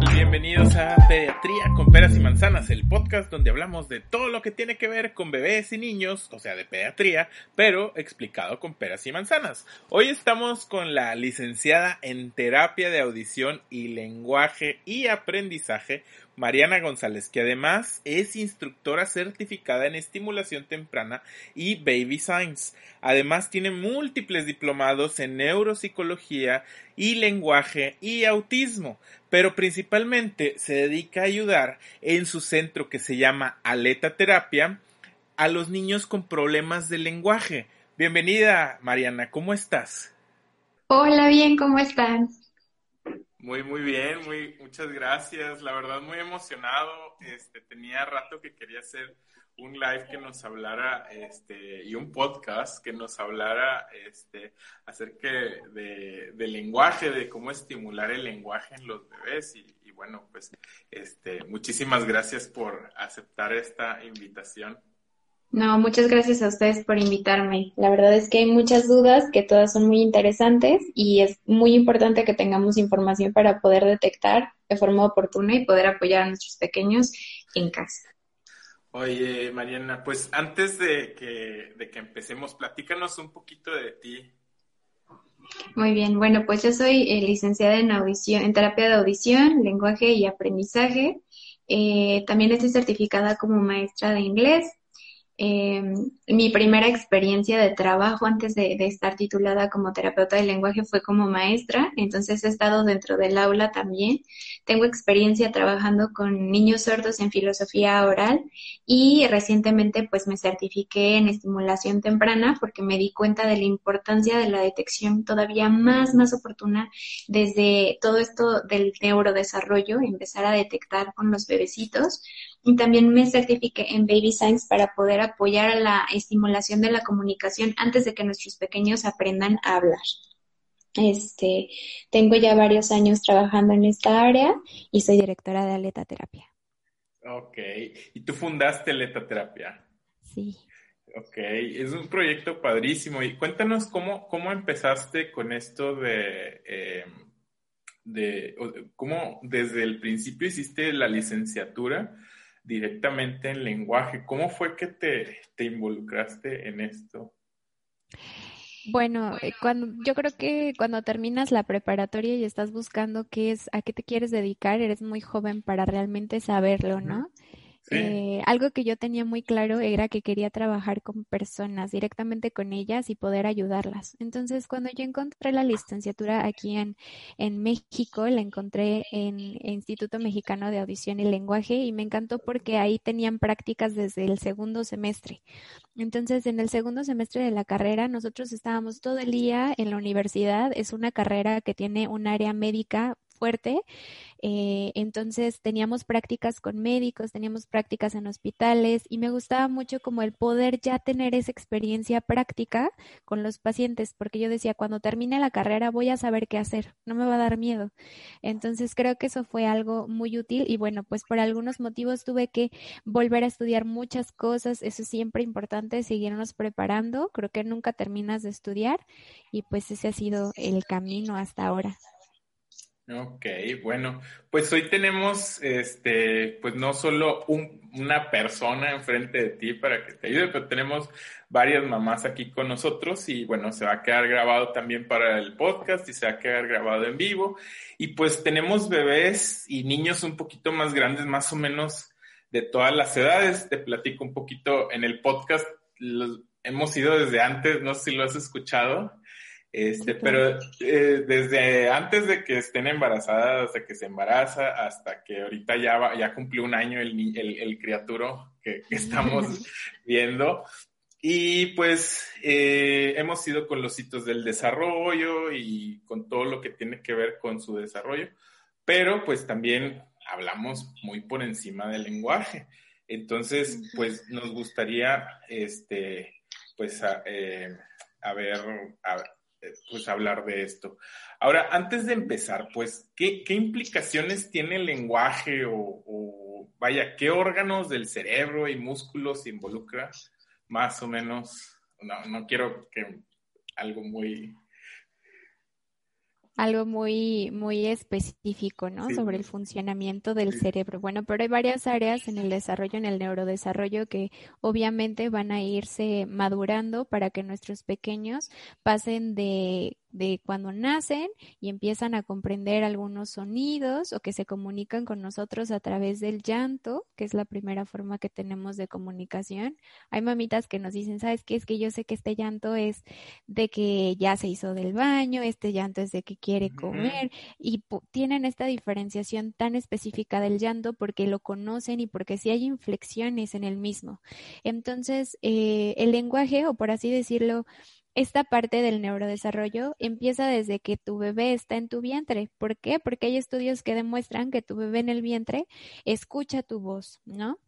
Bienvenidos a Pediatría con Peras y Manzanas, el podcast donde hablamos de todo lo que tiene que ver con bebés y niños, o sea, de pediatría, pero explicado con peras y manzanas. Hoy estamos con la licenciada en terapia de audición y lenguaje y aprendizaje, Mariana González, que además es instructora certificada en estimulación temprana y baby science. Además tiene múltiples diplomados en neuropsicología y lenguaje y autismo, pero principalmente se dedica a ayudar en su centro que se llama Aleta Terapia a los niños con problemas de lenguaje. Bienvenida, Mariana, ¿cómo estás? Hola, bien, ¿cómo están? Muy, muy bien, muy, muchas gracias. La verdad, muy emocionado. Este, tenía rato que quería hacer un live que nos hablara, este, y un podcast que nos hablara, este, acerca de, del lenguaje, de cómo estimular el lenguaje en los bebés. Y, bueno, pues, este, muchísimas gracias por aceptar esta invitación. No, muchas gracias a ustedes por invitarme. La verdad es que hay muchas dudas que todas son muy interesantes y es muy importante que tengamos información para poder detectar de forma oportuna y poder apoyar a nuestros pequeños en casa. Oye, Mariana, pues antes de que, de que empecemos, platícanos un poquito de ti. Muy bien, bueno, pues yo soy eh, licenciada en audición, en terapia de audición, lenguaje y aprendizaje. Eh, también estoy certificada como maestra de inglés eh, mi primera experiencia de trabajo antes de, estar titulada como terapeuta de lenguaje fue como maestra, entonces he estado dentro del aula también. Tengo experiencia trabajando con niños sordos en filosofía oral y recientemente pues me certifiqué en estimulación temprana porque me di cuenta de la importancia de la detección todavía más, más oportuna desde todo esto del neurodesarrollo, empezar a detectar con los bebecitos y también me certifiqué en Baby Science para poder apoyar a la estimulación de la comunicación antes de que nuestros pequeños aprendan a hablar. Este, tengo ya varios años trabajando en esta área y soy directora de Aleta Terapia. Ok, ¿y tú fundaste Aleta Terapia? Sí. Ok, es un proyecto padrísimo. Y cuéntanos cómo, cómo empezaste con esto de, eh, de, cómo desde el principio hiciste la licenciatura directamente en lenguaje. ¿Cómo fue que te, te involucraste en esto? Bueno, eh, cuando, yo creo que cuando terminas la preparatoria y estás buscando qué es, a qué te quieres dedicar, eres muy joven para realmente saberlo, ¿no? Eh, algo que yo tenía muy claro era que quería trabajar con personas, directamente con ellas y poder ayudarlas. Entonces, cuando yo encontré la licenciatura aquí en, en México, la encontré en Instituto Mexicano de Audición y Lenguaje y me encantó porque ahí tenían prácticas desde el segundo semestre. Entonces, en el segundo semestre de la carrera, nosotros estábamos todo el día en la universidad. Es una carrera que tiene un área médica fuerte. Eh, entonces teníamos prácticas con médicos, teníamos prácticas en hospitales y me gustaba mucho como el poder ya tener esa experiencia práctica con los pacientes, porque yo decía, cuando termine la carrera voy a saber qué hacer, no me va a dar miedo. Entonces creo que eso fue algo muy útil y bueno, pues por algunos motivos tuve que volver a estudiar muchas cosas, eso es siempre importante, seguirnos preparando, creo que nunca terminas de estudiar y pues ese ha sido el camino hasta ahora. Ok, bueno, pues hoy tenemos, este, pues no solo una persona enfrente de ti para que te ayude, pero tenemos varias mamás aquí con nosotros y bueno, se va a quedar grabado también para el podcast y se va a quedar grabado en vivo. Y pues tenemos bebés y niños un poquito más grandes, más o menos de todas las edades. Te platico un poquito en el podcast. hemos ido desde antes, no sé si lo has escuchado. Este, pero eh, desde antes de que estén embarazadas, de que se embaraza, hasta que ahorita ya, ya cumplió un año el, el, el criaturo que, estamos viendo. Y pues eh, hemos ido con los hitos del desarrollo y con todo lo que tiene que ver con su desarrollo, pero pues también hablamos muy por encima del lenguaje. Entonces, pues nos gustaría, este, pues, a, eh, a ver, a, pues hablar de esto. Ahora, antes de empezar, pues, ¿qué, implicaciones tiene el lenguaje o, vaya, qué órganos del cerebro y músculos involucra más o menos? No, no quiero que algo muy algo muy, muy específico, ¿no? Sobre el funcionamiento del cerebro. Bueno, pero hay varias áreas en el desarrollo, en el neurodesarrollo, que obviamente van a irse madurando para que nuestros pequeños pasen de de cuando nacen y empiezan a comprender algunos sonidos o que se comunican con nosotros a través del llanto, que es la primera forma que tenemos de comunicación. Hay mamitas que nos dicen, ¿sabes qué? Es que yo sé que este llanto es de que ya se hizo del baño, este llanto es de que quiere comer y tienen esta diferenciación tan específica del llanto porque lo conocen y porque sí hay inflexiones en el mismo. Entonces, eh, el lenguaje, o por así decirlo, esta parte del neurodesarrollo empieza desde que tu bebé está en tu vientre. ¿Por qué? Porque hay estudios que demuestran que tu bebé en el vientre escucha tu voz, ¿no?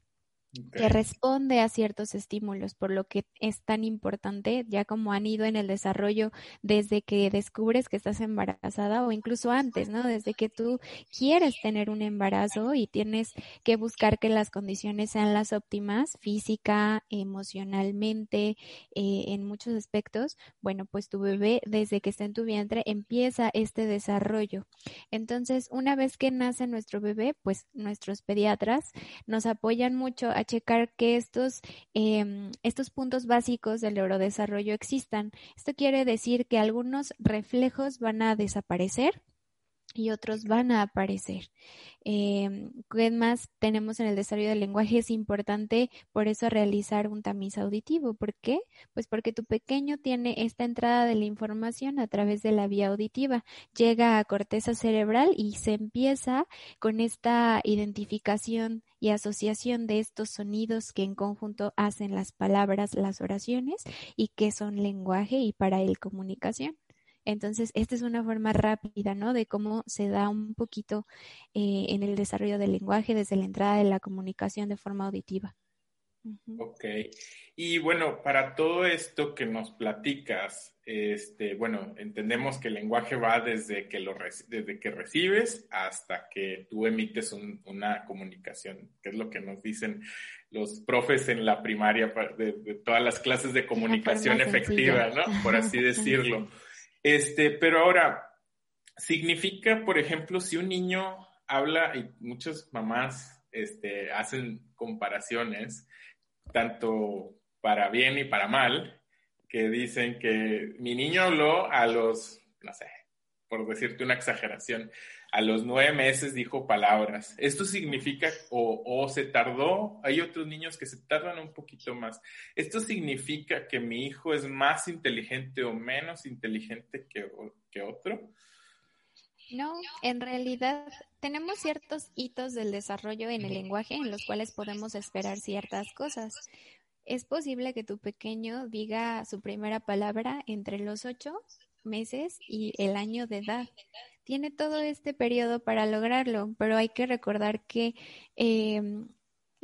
Que responde a ciertos estímulos, por lo que es tan importante, ya como han ido en el desarrollo desde que descubres que estás embarazada o incluso antes, ¿no? Desde que tú quieres tener un embarazo y tienes que buscar que las condiciones sean las óptimas, física, emocionalmente, eh, en muchos aspectos, bueno, pues tu bebé desde que está en tu vientre empieza este desarrollo. Entonces, una vez que nace nuestro bebé, pues nuestros pediatras nos apoyan mucho a checar que estos, em, estos puntos básicos del neurodesarrollo existan. Esto quiere decir que algunos reflejos van a desaparecer y otros van a aparecer. Eh, ¿Qué más tenemos en el desarrollo del lenguaje? Es importante por eso realizar un tamiz auditivo. ¿Por qué? Pues porque tu pequeño tiene esta entrada de la información a través de la vía auditiva. Llega a corteza cerebral y se empieza con esta identificación y asociación de estos sonidos que en conjunto hacen las palabras, las oraciones y que son lenguaje y para él comunicación. Entonces, esta es una forma rápida, ¿no? De cómo se da un poquito eh, en el desarrollo del lenguaje desde la entrada de la comunicación de forma auditiva. Ok. Y bueno, para todo esto que nos platicas, este, bueno, entendemos que el lenguaje va desde que, lo desde que recibes hasta que tú emites una comunicación, que es lo que nos dicen los profes en la primaria de, de todas las clases de comunicación efectiva, ¿no? Por así decirlo. Este, pero ahora, significa, por ejemplo, si un niño habla, y muchas mamás este, hacen comparaciones, tanto para bien y para mal, que dicen que mi niño habló a los, no sé, por decirte una exageración, a los nueve meses dijo palabras. Esto significa, o, se tardó, hay otros niños que se tardan un poquito más. Esto significa que mi hijo es más inteligente o menos inteligente que, que otro. No, en realidad tenemos ciertos hitos del desarrollo en el lenguaje en los cuales podemos esperar ciertas cosas. Es posible que tu pequeño diga su primera palabra entre los ocho meses y el año de edad tiene todo este periodo para lograrlo, pero hay que recordar que em,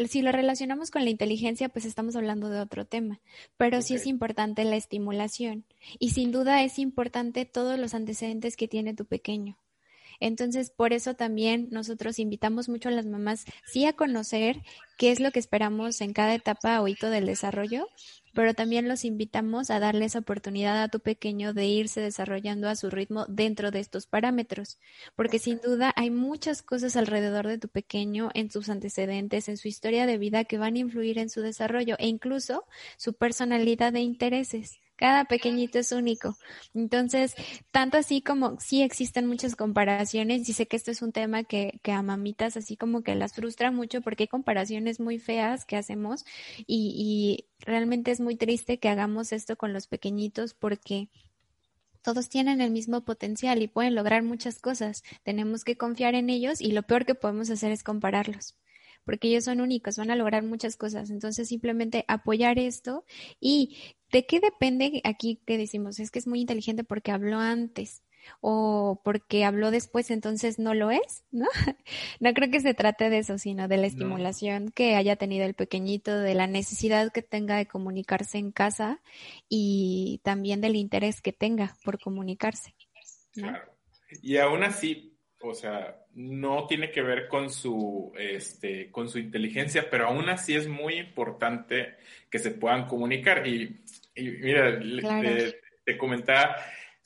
si lo relacionamos con la inteligencia, pues estamos hablando de otro tema, pero sí es importante la estimulación y sin duda es importante todos los antecedentes que tiene tu pequeño. Entonces, por eso también nosotros invitamos mucho a las mamás, sí a conocer qué es lo que esperamos en cada etapa o hito del desarrollo, pero también los invitamos a darles oportunidad a tu pequeño de irse desarrollando a su ritmo dentro de estos parámetros, porque sin duda hay muchas cosas alrededor de tu pequeño, en sus antecedentes, en su historia de vida que van a influir en su desarrollo e incluso su personalidad de intereses. Cada pequeñito es único. Entonces, tanto así como sí existen muchas comparaciones, y sé que esto es un tema que, que a mamitas así como que las frustra mucho porque hay comparaciones muy feas que hacemos y, y realmente es muy triste que hagamos esto con los pequeñitos porque todos tienen el mismo potencial y pueden lograr muchas cosas. Tenemos que confiar en ellos y lo peor que podemos hacer es compararlos porque ellos son únicos, van a lograr muchas cosas. Entonces, simplemente apoyar esto y de qué depende aquí que decimos, es que es muy inteligente porque habló antes o porque habló después, entonces no lo es, ¿no? No creo que se trate de eso, sino de la estimulación que haya tenido el pequeñito, de la necesidad que tenga de comunicarse en casa y también del interés que tenga por comunicarse. Claro. Y aún así, o sea, no tiene que ver con su, este, con su inteligencia, pero aún así es muy importante que se puedan comunicar. Y, mira, te comentaba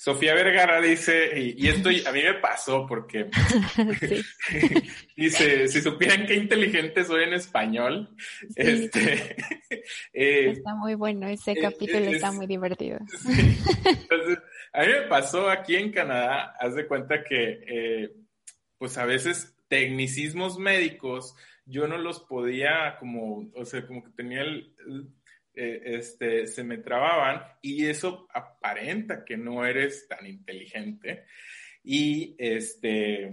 Sofía Vergara dice, y, esto a mí me pasó porque dice, si supieran qué inteligente soy en español, este, eh, está muy bueno, ese capítulo está muy divertido. Entonces, a mí me pasó aquí en Canadá, haz de cuenta que, eh, pues a veces tecnicismos médicos, yo no los podía como, o sea, como que tenía el eh, este, se me trababan y eso aparenta que no eres tan inteligente y este,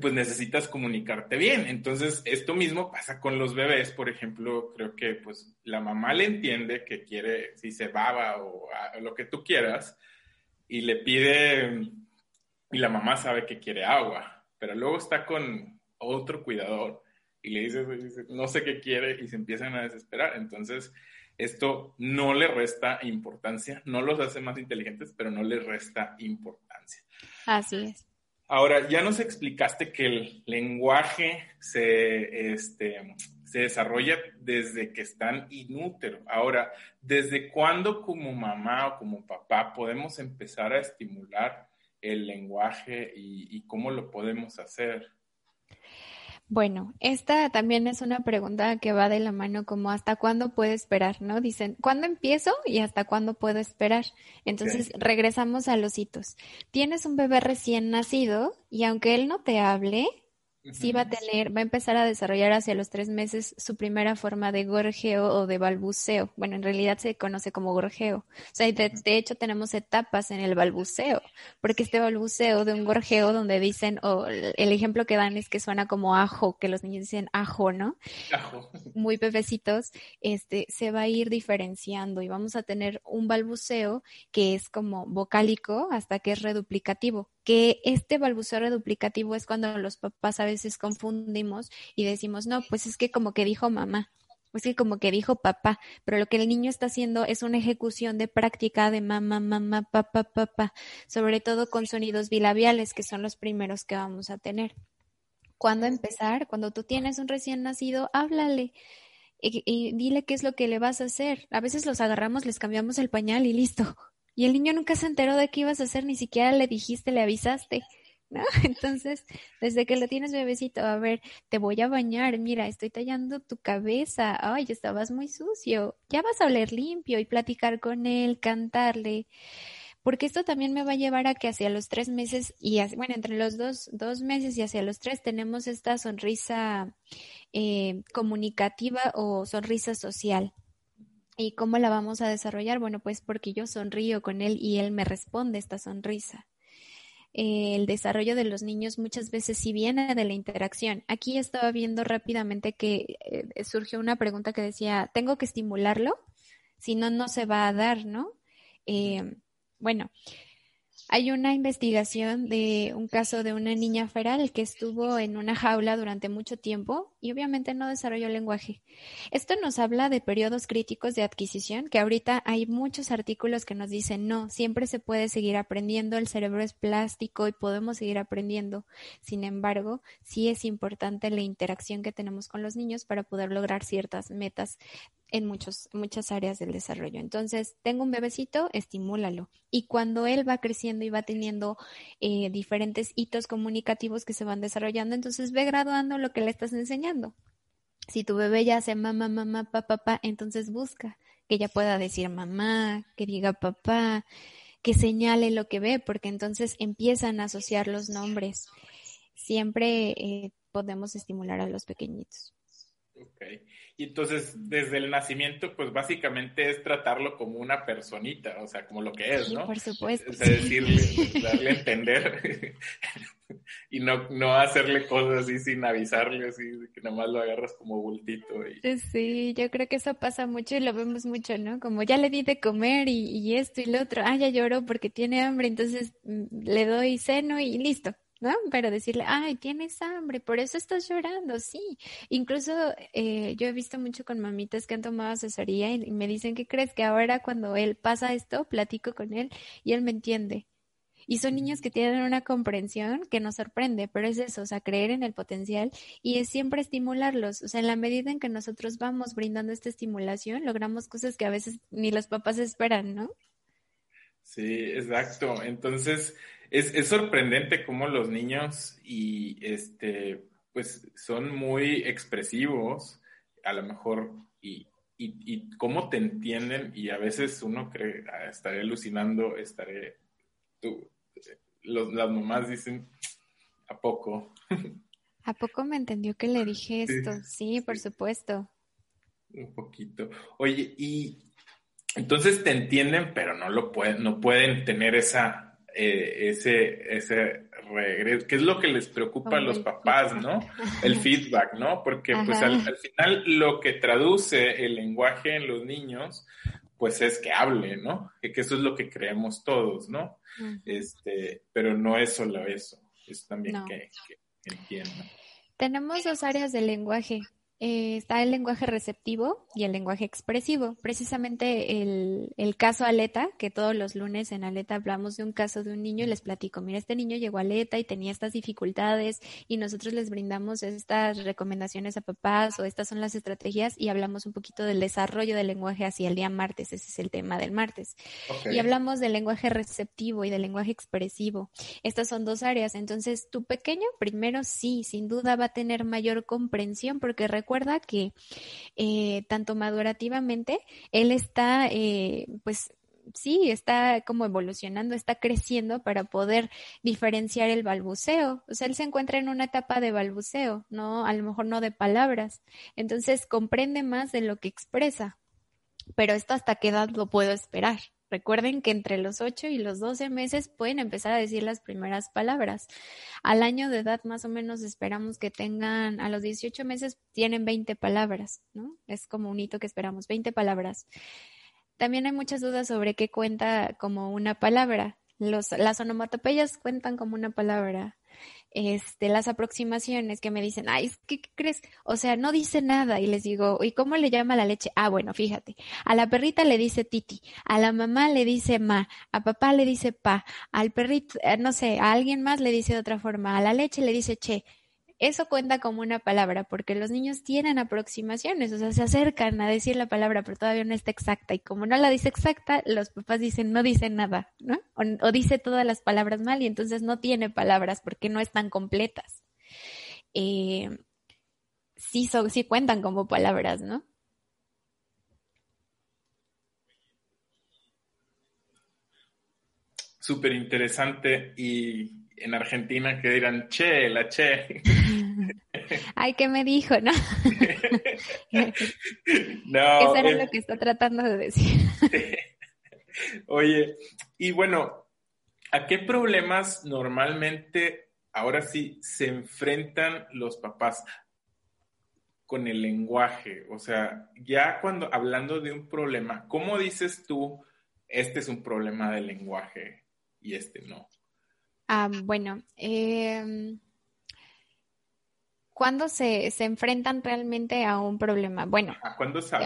pues necesitas comunicarte bien. Entonces, esto mismo pasa con los bebés, por ejemplo, creo que pues la mamá le entiende que quiere, si se baba o lo que tú quieras, y le pide, y la mamá sabe que quiere agua, pero luego está con otro cuidador y le dice, no sé qué quiere y se empiezan a desesperar. Entonces, esto no le resta importancia, no los hace más inteligentes, pero no le resta importancia. Así es. Ahora, ya nos explicaste que el lenguaje se, este, se desarrolla desde que están inútero. Ahora, ¿desde cuándo como mamá o como papá podemos empezar a estimular el lenguaje y cómo lo podemos hacer? Bueno, esta también es una pregunta que va de la mano como hasta cuándo puedo esperar, ¿no? Dicen, ¿cuándo empiezo y hasta cuándo puedo esperar? Entonces, regresamos a los hitos. Tienes un bebé recién nacido y aunque él no te hable, sí va a tener, va a empezar a desarrollar hacia los tres meses su primera forma de gorjeo o de balbuceo. Bueno, en realidad se conoce como gorjeo. O sea, de, hecho tenemos etapas en el balbuceo, porque este balbuceo de un gorjeo donde dicen, o el ejemplo que dan es que suena como ajo, que los niños dicen ajo, ¿no? Ajo. Muy bebecitos, este, se va a ir diferenciando y vamos a tener un balbuceo que es como vocálico hasta que es reduplicativo que este balbuceo reduplicativo es cuando los papás a veces confundimos y decimos, no, pues es que como que dijo mamá, pues que como que dijo papá, pero lo que el niño está haciendo es una ejecución de práctica de mamá, mamá, papá, papá, sobre todo con sonidos bilabiales, que son los primeros que vamos a tener. ¿Cuándo empezar? Cuando tú tienes un recién nacido, háblale. Y, y, dile qué es lo que le vas a hacer. A veces los agarramos, les cambiamos el pañal y listo. Y el niño nunca se enteró de qué ibas a hacer, ni siquiera le dijiste, le avisaste. ¿no? Entonces, desde que lo tienes bebecito, a ver, te voy a bañar, mira, estoy tallando tu cabeza, ay, estabas muy sucio, ya vas a oler limpio y platicar con él, cantarle, porque esto también me va a llevar a que hacia los tres meses y, bueno, entre los dos, dos meses y hacia los tres tenemos esta sonrisa eh, comunicativa o sonrisa social. ¿Y cómo la vamos a desarrollar? Bueno, pues porque yo sonrío con él y él me responde esta sonrisa. el desarrollo de los niños muchas veces sí viene de la interacción. Aquí estaba viendo rápidamente que eh, surgió una pregunta que decía, ¿tengo que estimularlo? Si no, no se va a dar, ¿no? Eh, bueno, hay una investigación de un caso de una niña feral que estuvo en una jaula durante mucho tiempo y obviamente no desarrolló lenguaje. Esto nos habla de periodos críticos de adquisición, que ahorita hay muchos artículos que nos dicen, no, siempre se puede seguir aprendiendo, el cerebro es plástico y podemos seguir aprendiendo. Sin embargo, sí es importante la interacción que tenemos con los niños para poder lograr ciertas metas en muchos, muchas áreas del desarrollo. Entonces, tengo un bebecito, estimúlalo. Y cuando él va creciendo y va teniendo eh, diferentes hitos comunicativos que se van desarrollando, entonces ve graduando lo que le estás enseñando. Si tu bebé ya hace mamá, mamá, papá, papá, entonces busca que ya pueda decir mamá, que diga papá, que señale lo que ve, porque entonces empiezan a asociar los nombres. Siempre eh, podemos estimular a los pequeñitos. Ok. Y entonces, desde el nacimiento, pues básicamente es tratarlo como una personita, o sea, como lo que es, ¿no? por supuesto. Es decirle, darle a entender y no, no hacerle cosas así sin avisarle, así que nada más lo agarras como bultito. Y... Eh, sí, yo creo que eso pasa mucho y lo vemos mucho, ¿no? Como ya le di de comer y, y esto y lo otro, ah, ya lloró porque tiene hambre, entonces mm, le doy seno y listo, ¿no? Pero decirle, ay, tienes hambre, por eso estás llorando, sí. Incluso eh, yo he visto mucho con mamitas que han tomado asesoría y, me dicen, ¿qué crees? Que ahora cuando él pasa esto, platico con él y él me entiende. Y son niños que tienen una comprensión que nos sorprende, pero es eso, o sea, creer en el potencial y es siempre estimularlos. O sea, en la medida en que nosotros vamos brindando esta estimulación, logramos cosas que a veces ni los papás esperan, ¿no? Sí, exacto. Entonces, es, es sorprendente cómo los niños y este, pues son muy expresivos, a lo mejor, y, y, y cómo te entienden, y a veces uno cree, ah, estaré alucinando, estaré, tú, los, las mamás dicen, ¿a poco? ¿A poco me entendió que le dije esto? Sí, por supuesto. Un poquito. Oye, y entonces te entienden, pero no lo pueden, no pueden tener esa eh, ese, ese regreso, que es lo que les preocupa a los papás, ¿no? El feedback, ¿no? Porque pues al, final lo que traduce el lenguaje en los niños, pues es que hable, ¿no? Que, eso es lo que creemos todos, ¿no? Este, pero no es solo eso, es también que, que entiendan. Tenemos dos áreas del lenguaje, eh, está el lenguaje receptivo y el lenguaje expresivo. Precisamente el, el, caso Aleta, que todos los lunes en Aleta hablamos de un caso de un niño y les platico, mira, este niño llegó a Aleta y tenía estas dificultades y nosotros les brindamos estas recomendaciones a papás o estas son las estrategias y hablamos un poquito del desarrollo del lenguaje hacia el día martes, ese es el tema del martes. Y hablamos del lenguaje receptivo y del lenguaje expresivo. Estas son dos áreas, entonces tu pequeño primero sí, sin duda va a tener mayor comprensión porque recuerda que eh, tanto madurativamente él está, eh, pues sí, está como evolucionando, está creciendo para poder diferenciar el balbuceo. O sea, él se encuentra en una etapa de balbuceo, no, a lo mejor no de palabras. Entonces comprende más de lo que expresa. Pero esto hasta qué edad lo puedo esperar. Recuerden que entre los 8 y los 12 meses pueden empezar a decir las primeras palabras. Al año de edad más o menos esperamos que tengan, a los 18 meses tienen 20 palabras, ¿no? Es como un hito que esperamos, 20 palabras. También hay muchas dudas sobre qué cuenta como una palabra. Los, las onomatopeyas cuentan como una palabra este, las aproximaciones que me dicen, ay, ¿qué, crees? O sea, no dice nada y les digo, ¿y cómo le llama la leche? Ah, bueno, fíjate, a la perrita le dice titi, a la mamá le dice ma, a papá le dice pa, al perrito, eh, no sé, a alguien más le dice de otra forma, a la leche le dice che eso cuenta como una palabra, porque los niños tienen aproximaciones, o sea, se acercan a decir la palabra, pero todavía no está exacta. Y como no la dice exacta, los papás dicen, no dice nada, ¿no? O, dice todas las palabras mal y entonces no tiene palabras porque no están completas. Eh, sí, sí cuentan como palabras, ¿no? Súper interesante y en Argentina que dirán, che, la che. Ay, ¿qué me dijo, no? no. Eso era lo que está tratando de decir. Oye, y bueno, ¿a qué problemas normalmente ahora sí se enfrentan los papás con el lenguaje? O sea, ya cuando hablando de un problema, ¿cómo dices tú, este es un problema de lenguaje y este no? Ah, bueno, eh, ¿cuándo se, se, enfrentan realmente a un problema? Bueno,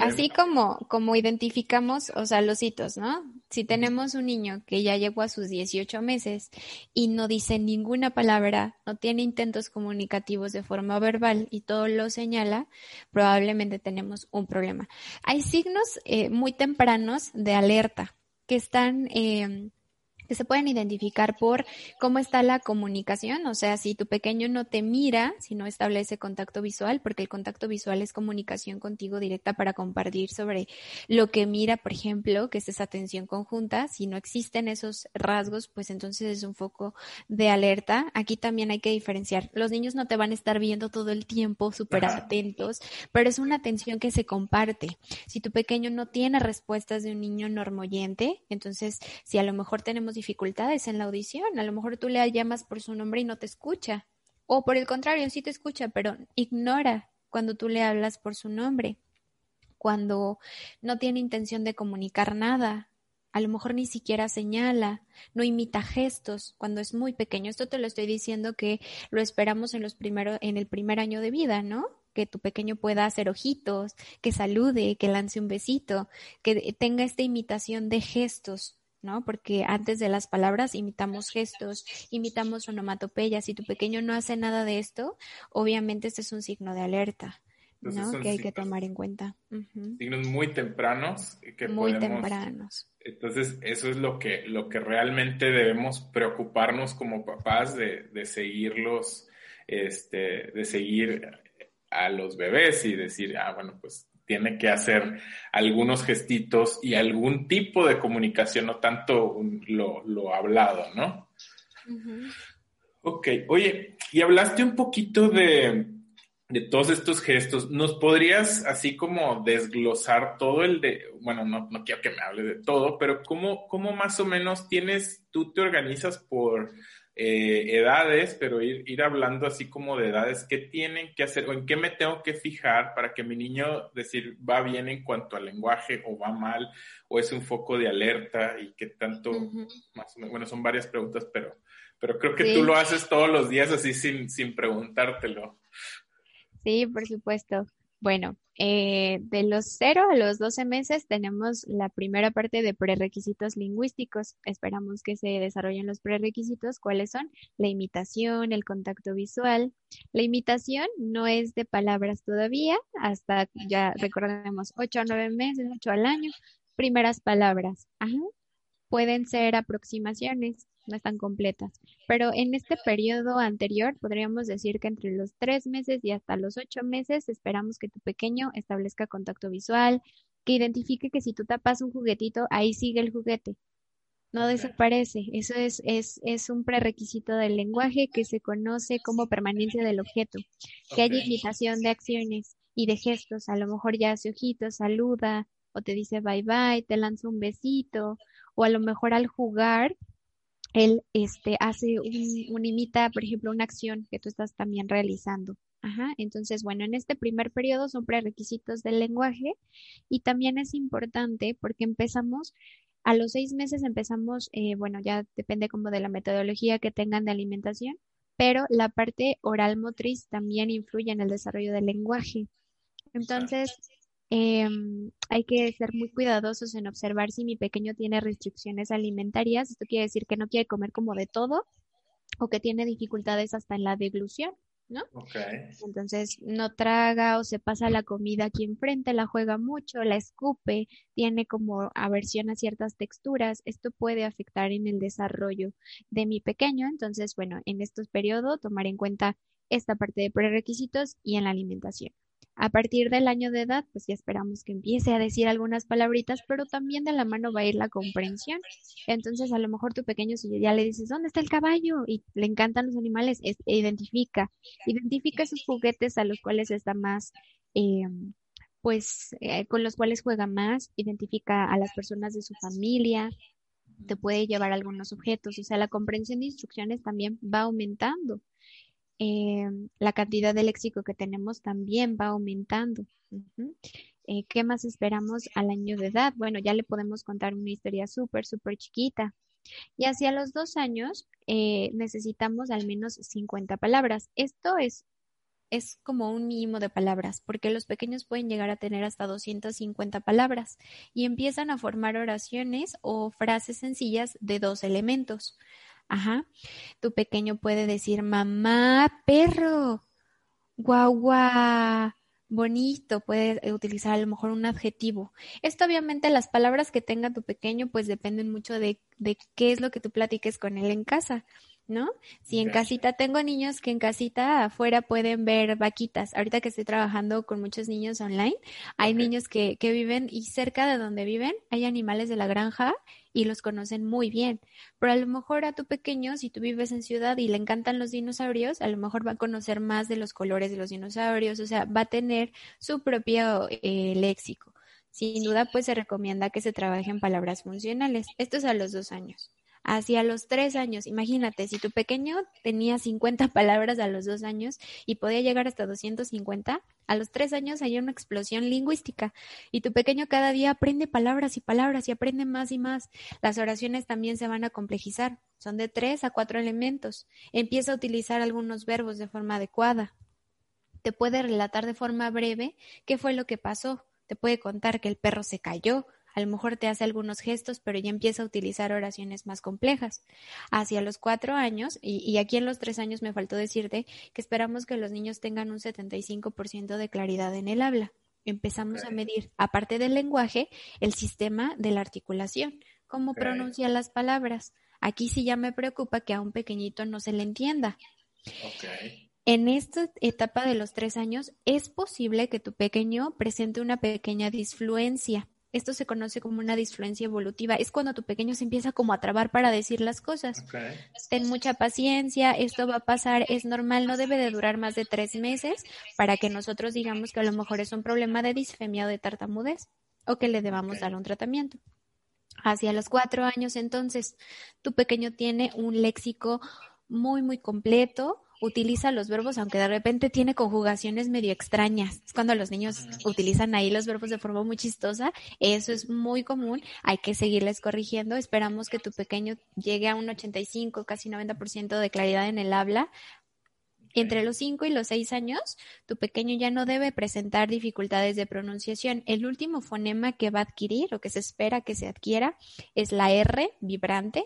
así como, como identificamos, o sea, los hitos, ¿no? Si tenemos un niño que ya llegó a sus 18 meses y no dice ninguna palabra, no tiene intentos comunicativos de forma verbal y todo lo señala, probablemente tenemos un problema. Hay signos eh, muy tempranos de alerta que están... Eh, que se pueden identificar por cómo está la comunicación, o sea, si tu pequeño no te mira, si no establece contacto visual, porque el contacto visual es comunicación contigo directa para compartir sobre lo que mira, por ejemplo, que es esa atención conjunta, si no existen esos rasgos, pues entonces es un foco de alerta. Aquí también hay que diferenciar. Los niños no te van a estar viendo todo el tiempo súper atentos, pero es una atención que se comparte. Si tu pequeño no tiene respuestas de un niño normoyente, entonces si a lo mejor tenemos dificultades en la audición. A lo mejor tú le llamas por su nombre y no te escucha. O por el contrario, sí te escucha, pero ignora cuando tú le hablas por su nombre. Cuando no tiene intención de comunicar nada. A lo mejor ni siquiera señala, no imita gestos cuando es muy pequeño. Esto te lo estoy diciendo que lo esperamos en los primeros, en el primer año de vida, ¿no? que tu pequeño pueda hacer ojitos, que salude, que lance un besito, que tenga esta imitación de gestos ¿no? Porque antes de las palabras imitamos gestos, imitamos onomatopeyas. Si tu pequeño no hace nada de esto, obviamente este es un signo de alerta, ¿no? Que hay que tomar en cuenta. Signos muy tempranos que muy tempranos. Entonces, eso es lo que, lo que realmente debemos preocuparnos como papás de, de seguirlos, este, de seguir a los bebés y decir, ah, bueno, pues tiene que hacer algunos gestitos y algún tipo de comunicación, no tanto lo, hablado, ¿no? Ok, oye, y hablaste un poquito de, todos estos gestos. ¿Nos podrías así como desglosar todo el de, bueno, no, no quiero que me hable de todo, pero ¿cómo, cómo más o menos tienes, tú te organizas por eh, edades, pero ir, ir hablando así como de edades, ¿qué tienen que hacer o en qué me tengo que fijar para que mi niño decir va bien en cuanto al lenguaje o va mal o es un foco de alerta y qué tanto, más o menos, bueno, son varias preguntas, pero, pero creo que tú lo haces todos los días así sin, sin preguntártelo. Sí, por supuesto. Bueno, eh, de los 0 a los 12 meses tenemos la primera parte de prerequisitos lingüísticos. Esperamos que se desarrollen los prerequisitos. ¿Cuáles son? La imitación, el contacto visual. La imitación no es de palabras todavía, hasta ya recordemos 8 a 9 meses, 8 al año. Primeras palabras. Pueden ser aproximaciones no están completas. Pero en este periodo anterior, podríamos decir que entre los tres meses y hasta los ocho meses esperamos que tu pequeño establezca contacto visual, que identifique que si tú tapas un juguetito, ahí sigue el juguete. No desaparece. Eso es, es, es un prerequisito del lenguaje que se conoce como permanencia del objeto. Que haya imitación de acciones y de gestos. A lo mejor ya hace ojitos, saluda, o te dice bye bye, te lanza un besito, o a lo mejor al jugar él este, hace un, imita, por ejemplo, una acción que tú estás también realizando. Ajá, entonces, bueno, en este primer periodo son prerequisitos del lenguaje y también es importante porque empezamos, a los seis meses empezamos, eh, bueno, ya depende como de la metodología que tengan de alimentación, pero la parte oral motriz también influye en el desarrollo del lenguaje. Entonces, Em, hay que ser muy cuidadosos en observar si mi pequeño tiene restricciones alimentarias. Esto quiere decir que no quiere comer como de todo o que tiene dificultades hasta en la deglución, ¿no? Entonces no traga o se pasa la comida aquí enfrente, la juega mucho, la escupe, tiene como aversión a ciertas texturas. Esto puede afectar en el desarrollo de mi pequeño. Entonces, bueno, en estos periodos tomar en cuenta esta parte de prerequisitos y en la alimentación. A partir del año de edad, pues ya esperamos que empiece a decir algunas palabritas, pero también de la mano va a ir la comprensión. Entonces, a lo mejor tu pequeño, si ya le dices, ¿dónde está el caballo? Y le encantan los animales, es, identifica, identifica esos juguetes a los cuales está más, eh, pues, eh, con los cuales juega más, identifica a las personas de su familia, te puede llevar algunos objetos, o sea, la comprensión de instrucciones también va aumentando. Eh, la cantidad de léxico que tenemos también va aumentando. Eh, ¿Qué más esperamos al año de edad? Bueno, ya le podemos contar una historia súper, súper chiquita. Y hacia los dos años eh, necesitamos al menos 50 palabras. Esto es, es como un mínimo de palabras, porque los pequeños pueden llegar a tener hasta 250 palabras y empiezan a formar oraciones o frases sencillas de dos elementos. Ajá. Tu pequeño puede decir mamá, perro, guagua, bonito, puede utilizar a lo mejor un adjetivo. Esto obviamente las palabras que tenga tu pequeño pues dependen mucho de, de qué es lo que tú platiques con él en casa. ¿No? Si en casita tengo niños que en casita afuera pueden ver vaquitas. Ahorita que estoy trabajando con muchos niños online, hay niños que, que viven y cerca de donde viven hay animales de la granja y los conocen muy bien. Pero a lo mejor a tu pequeño, si tú vives en ciudad y le encantan los dinosaurios, a lo mejor va a conocer más de los colores de los dinosaurios, o sea, va a tener su propio eh, léxico. Sin duda, pues se recomienda que se trabaje en palabras funcionales. Esto es a los dos años hacia los tres años. Imagínate, si tu pequeño tenía 50 palabras a los dos años y podía llegar hasta 250, a los tres años hay una explosión lingüística y tu pequeño cada día aprende palabras y palabras y aprende más y más. Las oraciones también se van a complejizar. Son de tres a cuatro elementos. Empieza a utilizar algunos verbos de forma adecuada. Te puede relatar de forma breve qué fue lo que pasó. Te puede contar que el perro se cayó, a lo mejor te hace algunos gestos, pero ya empieza a utilizar oraciones más complejas. Hacia los cuatro años, y, aquí en los tres años me faltó decirte que esperamos que los niños tengan un 75% de claridad en el habla. Empezamos a medir, aparte del lenguaje, el sistema de la articulación, cómo pronuncia las palabras. Aquí sí ya me preocupa que a un pequeñito no se le entienda. En esta etapa de los tres años es posible que tu pequeño presente una pequeña disfluencia. Esto se conoce como una disfluencia evolutiva. Es cuando tu pequeño se empieza como a trabar para decir las cosas. Ten mucha paciencia, esto va a pasar, es normal, no debe de durar más de tres meses para que nosotros digamos que a lo mejor es un problema de disfemia o de tartamudez o que le debamos dar un tratamiento. Hacia los cuatro años entonces, tu pequeño tiene un léxico muy, muy completo, utiliza los verbos, aunque de repente tiene conjugaciones medio extrañas. Es cuando los niños utilizan ahí los verbos de forma muy chistosa. Eso es muy común. Hay que seguirles corrigiendo. Esperamos que tu pequeño llegue a un 85, casi 90% de claridad en el habla. Entre los 5 y los 6 años, tu pequeño ya no debe presentar dificultades de pronunciación. El último fonema que va a adquirir o que se espera que se adquiera es la R vibrante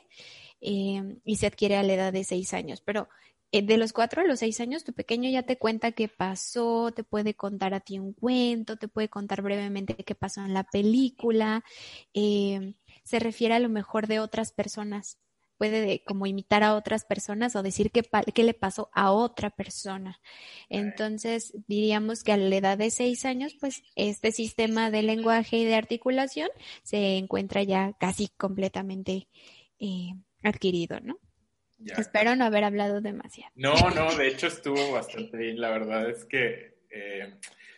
eh, y se adquiere a la edad de 6 años. Pero eh, de los cuatro a los seis años, tu pequeño ya te cuenta qué pasó, te puede contar a ti un cuento, te puede contar brevemente qué pasó en la película, eh, se refiere a lo mejor de otras personas, puede como imitar a otras personas o decir qué, qué le pasó a otra persona. Entonces, diríamos que a la edad de seis años, pues este sistema de lenguaje y de articulación se encuentra ya casi completamente eh, adquirido, ¿no? Espero no haber hablado demasiado. No, no, de hecho estuvo bastante bien. La verdad es que, eh,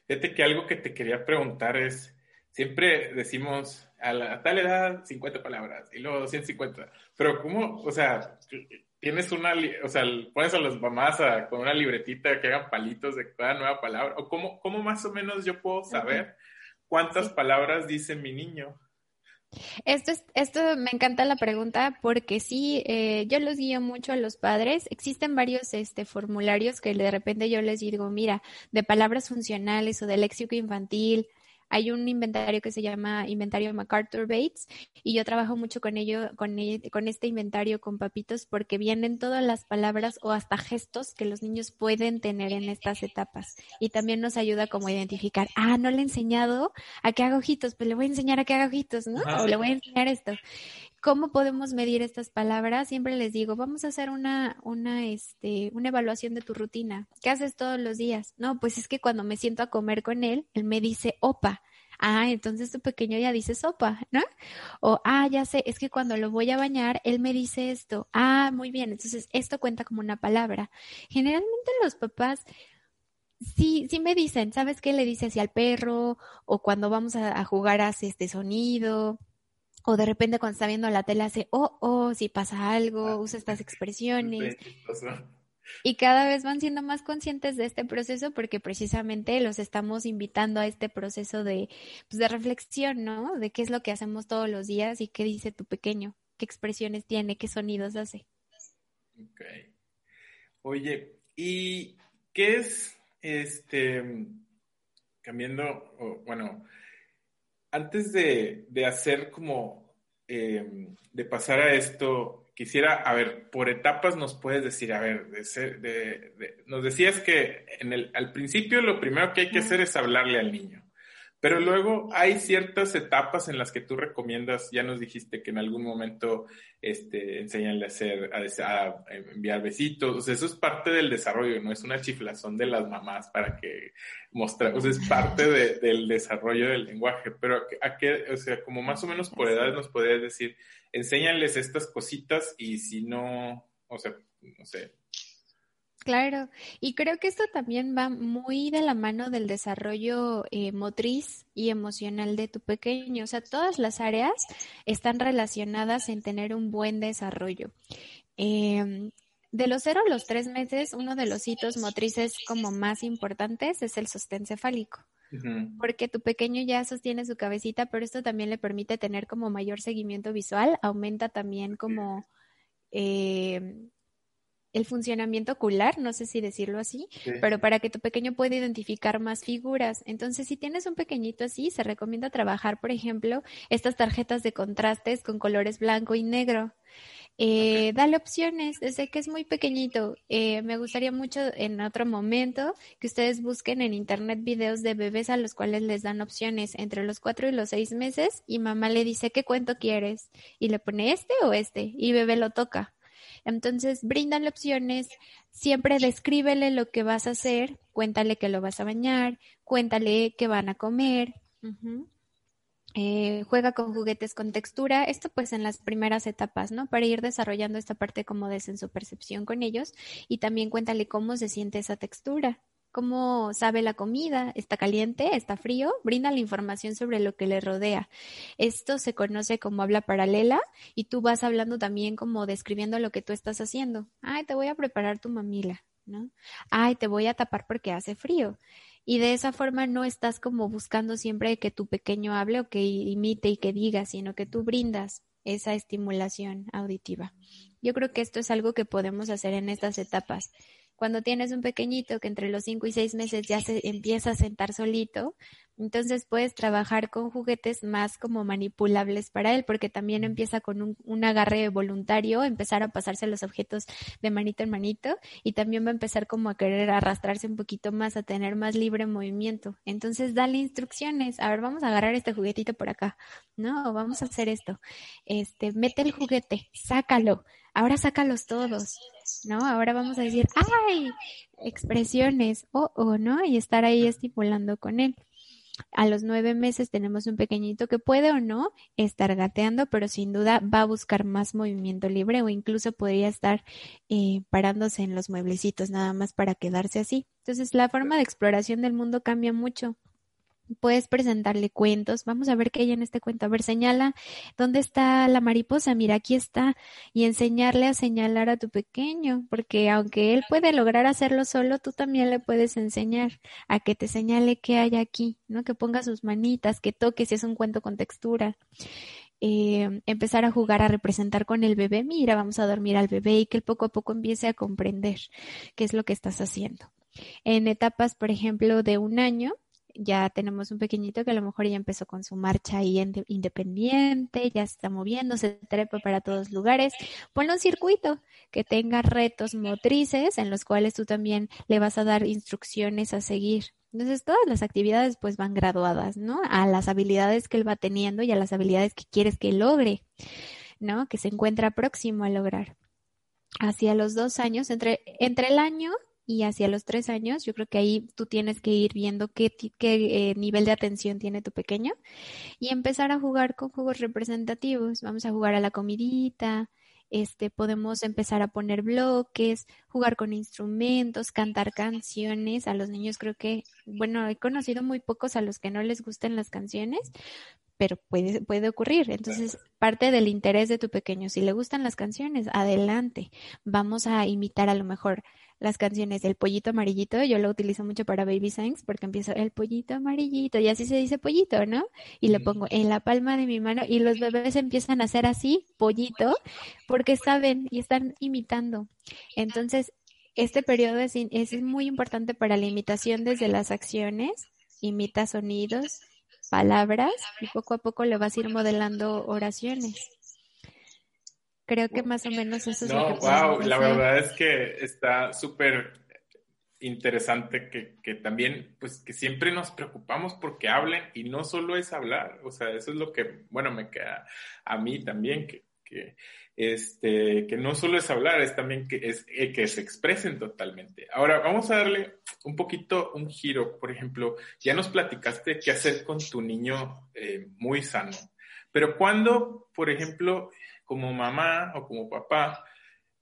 fíjate que algo que te quería preguntar es, siempre decimos a, la, tal edad 50 palabras y luego 150, pero ¿cómo, o sea, tienes una, o sea, pones a las mamás con una libretita que hagan palitos de cada nueva palabra, o cómo, cómo más o menos yo puedo saber cuántas palabras dice mi niño? Esto, es, esto me encanta la pregunta porque sí, eh, yo los guío mucho a los padres. Existen varios este, formularios que de repente yo les digo, mira, de palabras funcionales o de léxico infantil hay un inventario que se llama Inventario MacArthur Bates y yo trabajo mucho con ello, con, con este inventario con papitos porque vienen todas las palabras o hasta gestos que los niños pueden tener en estas etapas y también nos ayuda como a identificar, ah, no le he enseñado a que haga ojitos, pues le voy a enseñar a que haga ojitos, ¿no? O le voy a enseñar esto. ¿Cómo podemos medir estas palabras? Siempre les digo, vamos a hacer una, una, este, una evaluación de tu rutina. ¿Qué haces todos los días? No, pues es que cuando me siento a comer con él, él me dice opa. Ah, entonces tu pequeño ya dice sopa, ¿no? O, ah, ya sé, es que cuando lo voy a bañar, él me dice esto. Ah, muy bien, entonces esto cuenta como una palabra. Generalmente los papás sí, sí me dicen, ¿sabes qué le dice así al perro? O cuando vamos a, a jugar hace este sonido o de repente cuando está viendo la tele hace, oh, oh, si pasa algo, ah, usa estas expresiones. Y cada vez van siendo más conscientes de este proceso porque precisamente los estamos invitando a este proceso de, pues, de reflexión, ¿no? De qué es lo que hacemos todos los días y qué dice tu pequeño, qué expresiones tiene, qué sonidos hace. Ok. Oye, ¿y qué es, este, cambiando, bueno, antes de, hacer como, em, de pasar a esto, quisiera, a ver, por etapas nos puedes decir, a ver, de nos decías que en el, al principio lo primero que hay que hacer es hablarle al niño. Pero luego hay ciertas etapas en las que tú recomiendas, ya nos dijiste que en algún momento este, enseñanle a hacer, a, enviar besitos, o sea, eso es parte del desarrollo, no es una chiflazón de las mamás para que mostrar, o sea, es parte del desarrollo del lenguaje, pero a qué, o sea, como más o menos por edad nos podrías decir, enséñales estas cositas y si no, o sea, no sé, Claro, y creo que esto también va muy de la mano del desarrollo eh, motriz y emocional de tu pequeño. O sea, todas las áreas están relacionadas en tener un buen desarrollo. Em, de los cero a los tres meses, uno de los hitos motrices como más importantes es el sostén cefálico. Porque tu pequeño ya sostiene su cabecita, pero esto también le permite tener como mayor seguimiento visual, aumenta también como eh, el funcionamiento ocular, no sé si decirlo así, pero para que tu pequeño pueda identificar más figuras. Entonces, si tienes un pequeñito así, se recomienda trabajar, por ejemplo, estas tarjetas de contrastes con colores blanco y negro. Eh, Dale opciones desde que es muy pequeñito. Eh, me gustaría mucho en otro momento que ustedes busquen en internet videos de bebés a los cuales les dan opciones entre los cuatro y los seis meses y mamá le dice qué cuento quieres y le pone este o este y bebé lo toca. Entonces, bríndale opciones, siempre descríbele lo que vas a hacer, cuéntale que lo vas a bañar, cuéntale que van a comer. Eh, juega con juguetes con textura, esto pues en las primeras etapas, ¿no? Para ir desarrollando esta parte como de sensopercepción con ellos y también cuéntale cómo se siente esa textura cómo sabe la comida, está caliente, está frío, brinda la información sobre lo que le rodea. Esto se conoce como habla paralela y tú vas hablando también como describiendo lo que tú estás haciendo. Ay, te voy a preparar tu mamila, ¿no? Ay, te voy a tapar porque hace frío. Y de esa forma no estás como buscando siempre que tu pequeño hable o que imite y que diga, sino que tú brindas esa estimulación auditiva. Yo creo que esto es algo que podemos hacer en estas etapas. Cuando tienes un pequeñito que entre los 5 y 6 meses ya se empieza a sentar solito, entonces puedes trabajar con juguetes más como manipulables para él, porque también empieza con un, un, agarre voluntario, empezar a pasarse los objetos de manito en manito y también va a empezar como a querer arrastrarse un poquito más, a tener más libre movimiento. Entonces dale instrucciones, a ver, vamos a agarrar este juguetito por acá, ¿no? O vamos a hacer esto. Este, mete el juguete, sácalo, ahora sácalos todos. ¿No? Ahora vamos a decir, ¡ay! Expresiones, o oh, oh, ¿no? Y estar ahí estimulando con él. A los nueve meses tenemos un pequeñito que puede o no estar gateando, pero sin duda va a buscar más movimiento libre o incluso podría estar eh, parándose en los mueblecitos nada más para quedarse así. Entonces la forma de exploración del mundo cambia mucho puedes presentarle cuentos. Vamos a ver qué hay en este cuento. A ver, señala dónde está la mariposa. Mira, aquí está. Y enseñarle a señalar a tu pequeño, porque aunque él puede lograr hacerlo solo, tú también le puedes enseñar a que te señale qué hay aquí, ¿no? Que ponga sus manitas, que toque si es un cuento con textura. Eh, empezar a jugar a representar con el bebé, mira, vamos a dormir al bebé y que él poco a poco empiece a comprender qué es lo que estás haciendo. En etapas, por ejemplo, de un año, ya tenemos un pequeñito que a lo mejor ya empezó con su marcha ahí independiente, ya está moviendo, se trepa para todos lugares. Ponle un circuito que tenga retos motrices en los cuales tú también le vas a dar instrucciones a seguir. Entonces todas las actividades pues van graduadas, ¿no? A las habilidades que él va teniendo y a las habilidades que quieres que logre, ¿no? Que se encuentra próximo a lograr. Hacia los dos años, entre, entre el año y hacia los tres años, yo creo que ahí tú tienes que ir viendo qué, qué eh, nivel de atención tiene tu pequeño y empezar a jugar con juegos representativos. Vamos a jugar a la comidita, este, podemos empezar a poner bloques, jugar con instrumentos, cantar canciones. A los niños creo que, bueno, he conocido muy pocos a los que no les gusten las canciones, pero puede, puede ocurrir. Entonces, parte del interés de tu pequeño, si le gustan las canciones, adelante. Vamos a imitar a lo mejor las canciones del pollito amarillito, yo lo utilizo mucho para baby signs porque empiezo el pollito amarillito y así se dice pollito, ¿no? Y lo pongo en la palma de mi mano y los bebés empiezan a hacer así, pollito, porque saben y están imitando. Entonces, este periodo es, es muy importante para la imitación desde las acciones, imita sonidos, palabras y poco a poco le vas a ir modelando oraciones. Creo que más o menos eso es no, lo que wow, la verdad es que está súper interesante que, que, también, pues que siempre nos preocupamos porque hablen y no solo es hablar, o sea, eso es lo que, bueno, me queda a mí también, que, que, este, que no solo es hablar, es también que, es, eh, que se expresen totalmente. Ahora, vamos a darle un poquito un giro, por ejemplo, ya nos platicaste qué hacer con tu niño eh, muy sano, pero cuando, por ejemplo, como mamá o como papá,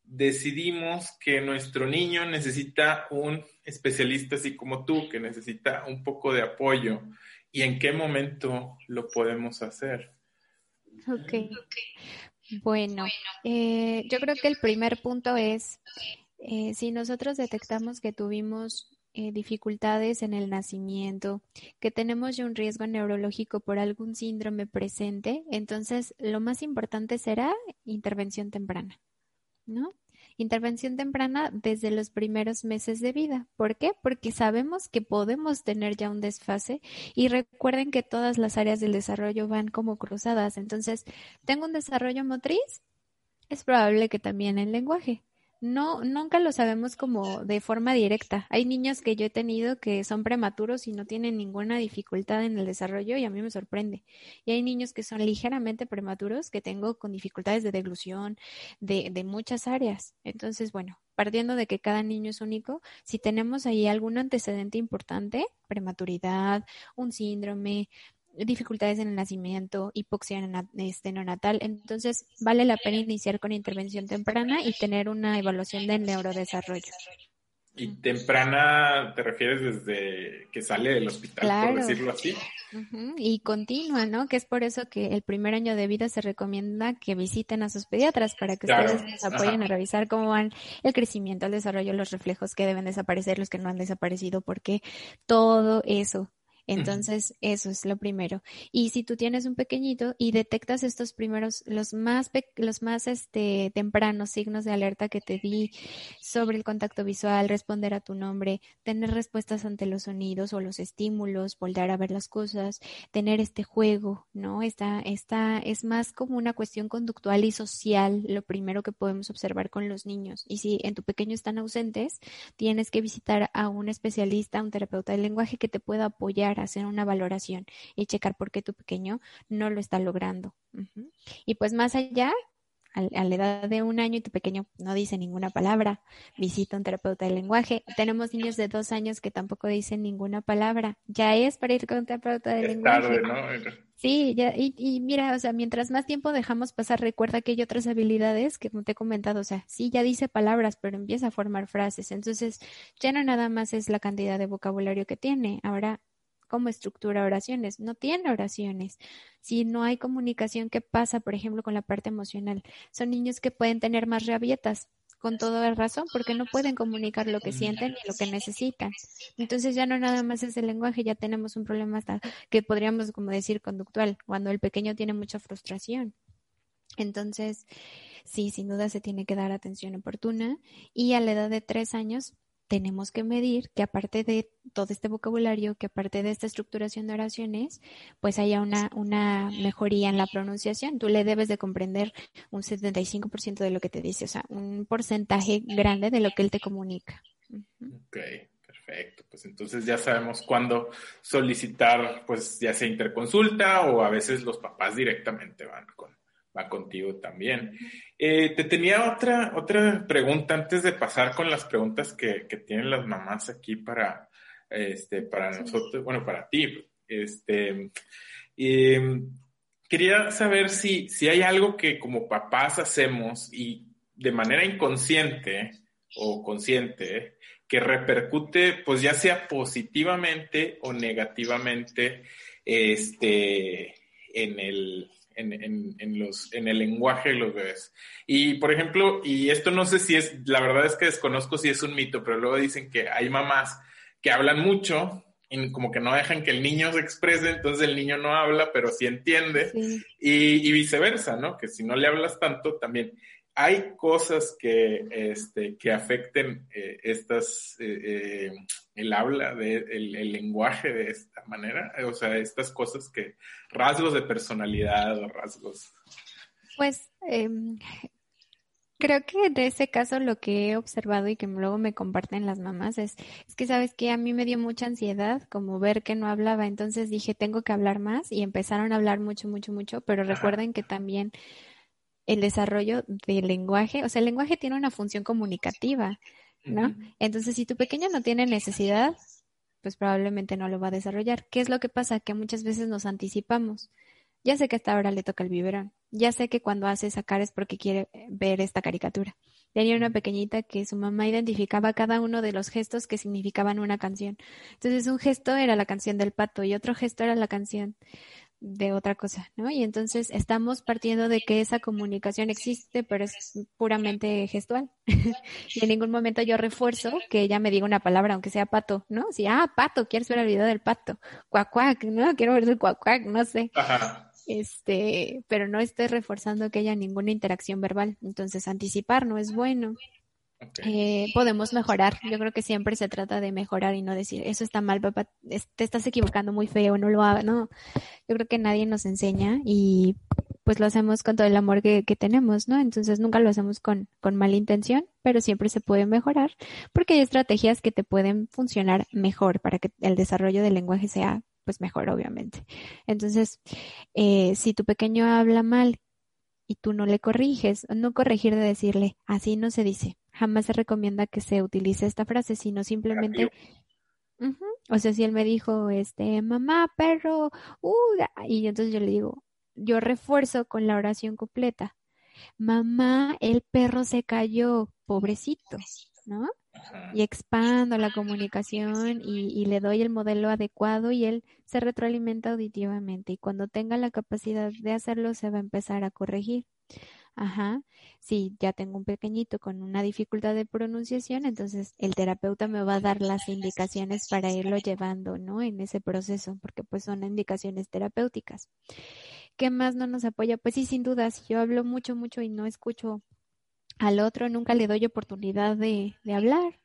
decidimos que nuestro niño necesita un especialista así como tú, que necesita un poco de apoyo, y en qué momento lo podemos hacer. Ok. Bueno, eh, yo creo que el primer punto es, eh, si nosotros detectamos que tuvimos eh, dificultades en el nacimiento, que tenemos ya un riesgo neurológico por algún síndrome presente, entonces lo más importante será intervención temprana, ¿no? Intervención temprana desde los primeros meses de vida. ¿Por qué? Porque sabemos que podemos tener ya un desfase y recuerden que todas las áreas del desarrollo van como cruzadas. Entonces, tengo un desarrollo motriz, es probable que también el lenguaje no, nunca lo sabemos como de forma directa. Hay niños que yo he tenido que son prematuros y no tienen ninguna dificultad en el desarrollo y a mí me sorprende. Y hay niños que son ligeramente prematuros que tengo con dificultades de deglución, de, de muchas áreas. Entonces, bueno, partiendo de que cada niño es único, si tenemos ahí algún antecedente importante, prematuridad, un síndrome, dificultades en el nacimiento, hipoxia este, neonatal. Entonces, vale la pena iniciar con intervención temprana y tener una evaluación del neurodesarrollo. ¿Y temprana te refieres desde que sale del hospital, por decirlo así? Y continua, ¿no? Que es por eso que el primer año de vida se recomienda que visiten a sus pediatras para que ustedes les apoyen a revisar cómo van el crecimiento, el desarrollo, los reflejos que deben desaparecer, los que no han desaparecido, porque todo eso entonces, eso es lo primero. Y si tú tienes un pequeñito y detectas estos primeros, los más, los más este, tempranos signos de alerta que te di sobre el contacto visual, responder a tu nombre, tener respuestas ante los sonidos o los estímulos, volver a ver las cosas, tener este juego, ¿no? Esta, esta es más como una cuestión conductual y social, lo primero que podemos observar con los niños. Y si en tu pequeño están ausentes, tienes que visitar a un especialista, un terapeuta del lenguaje que te pueda apoyar hacer una valoración y checar por qué tu pequeño no lo está logrando. Y pues más allá, a, la edad de un año y tu pequeño no dice ninguna palabra, visita un terapeuta de lenguaje. Tenemos niños de dos años que tampoco dicen ninguna palabra. Ya es para ir con un terapeuta de lenguaje. Sí, ya, y, y, mira, o sea, mientras más tiempo dejamos pasar, recuerda que hay otras habilidades que como te he comentado, o sea, sí, ya dice palabras, pero empieza a formar frases. Entonces, ya no nada más es la cantidad de vocabulario que tiene, ahora cómo estructura oraciones, no tiene oraciones. Si no hay comunicación, ¿qué pasa, por ejemplo, con la parte emocional? Son niños que pueden tener más rabietas, con toda razón, porque no pueden comunicar lo que sienten ni lo que necesitan. Entonces ya no nada más es el lenguaje, ya tenemos un problema hasta que podríamos como decir conductual, cuando el pequeño tiene mucha frustración. Entonces, sí, sin duda se tiene que dar atención oportuna y a la edad de tres años tenemos que medir que aparte de todo este vocabulario, que aparte de esta estructuración de oraciones, pues haya una, una mejoría en la pronunciación. Tú le debes de comprender un 75% de lo que te dice, o sea, un porcentaje grande de lo que él te comunica. Ok, perfecto. Pues entonces ya sabemos cuándo solicitar, pues ya sea interconsulta o a veces los papás directamente van con, va contigo también. Eh, te tenía otra, otra pregunta antes de pasar con las preguntas que, que tienen las mamás aquí para, este, para nosotros, bueno, para ti. Este, quería saber si, si hay algo que como papás hacemos y de manera inconsciente o consciente que repercute, pues ya sea positivamente o negativamente, este, en el, en, en, los, en el lenguaje de los bebés. Y, por ejemplo, y esto no sé si es, la verdad es que desconozco si es un mito, pero luego dicen que hay mamás que hablan mucho y como que no dejan que el niño se exprese, entonces el niño no habla, pero sí entiende, y, y, viceversa, ¿no? Que si no le hablas tanto, también hay cosas que, este, que afecten eh, estas, eh, eh, el habla, de, el, lenguaje de esta manera, o sea, estas cosas que, rasgos de personalidad o rasgos. Pues em, Creo que de ese caso lo que he observado y que luego me comparten las mamás es, es que sabes que a mí me dio mucha ansiedad como ver que no hablaba, entonces dije tengo que hablar más y empezaron a hablar mucho, mucho, mucho, pero recuerden que también el desarrollo del lenguaje, o sea, el lenguaje tiene una función comunicativa, ¿no? Entonces, si tu pequeño no tiene necesidad, pues probablemente no lo va a desarrollar. ¿Qué es lo que pasa? Que muchas veces nos anticipamos. Ya sé que hasta ahora le toca el biberón. Ya sé que cuando hace sacar es porque quiere ver esta caricatura. Tenía una pequeñita que su mamá identificaba cada uno de los gestos que significaban una canción. Entonces un gesto era la canción del pato y otro gesto era la canción de otra cosa, ¿no? Y entonces estamos partiendo de que esa comunicación existe, pero es puramente gestual. y en ningún momento yo refuerzo que ella me diga una palabra, aunque sea pato, ¿no? Si, ah, pato, quieres ver el video del pato. Cuac, cuac, ¿no? Quiero ver el cuac, cuac, no sé. Ajá este, pero no esté reforzando que haya ninguna interacción verbal. Entonces, anticipar no es bueno. Eh, podemos mejorar. Yo creo que siempre se trata de mejorar y no decir, eso está mal, papá, te estás equivocando muy feo, no lo hagas. No, yo creo que nadie nos enseña y pues lo hacemos con todo el amor que, que tenemos, ¿no? Entonces nunca lo hacemos con, con mala intención, pero siempre se puede mejorar porque hay estrategias que te pueden funcionar mejor para que el desarrollo del lenguaje sea pues mejor, obviamente. Entonces, eh, si tu pequeño habla mal y tú no le corriges, no corregir de decirle, así no se dice. Jamás se recomienda que se utilice esta frase, sino simplemente, o sea, si él me dijo, este, mamá, perro, uh, y entonces yo le digo, yo refuerzo con la oración completa. Mamá, el perro se cayó, pobrecito, ¿no? y expando la comunicación y, le doy el modelo adecuado y él se retroalimenta auditivamente y cuando tenga la capacidad de hacerlo se va a empezar a corregir. Ajá. Si ya tengo un pequeñito con una dificultad de pronunciación, entonces el terapeuta me va a dar las indicaciones para irlo llevando, ¿no? En ese proceso, porque pues son indicaciones terapéuticas. ¿Qué más no nos apoya? Pues sí, sin duda, si yo hablo mucho, mucho y no escucho al otro nunca le doy oportunidad de, de hablar.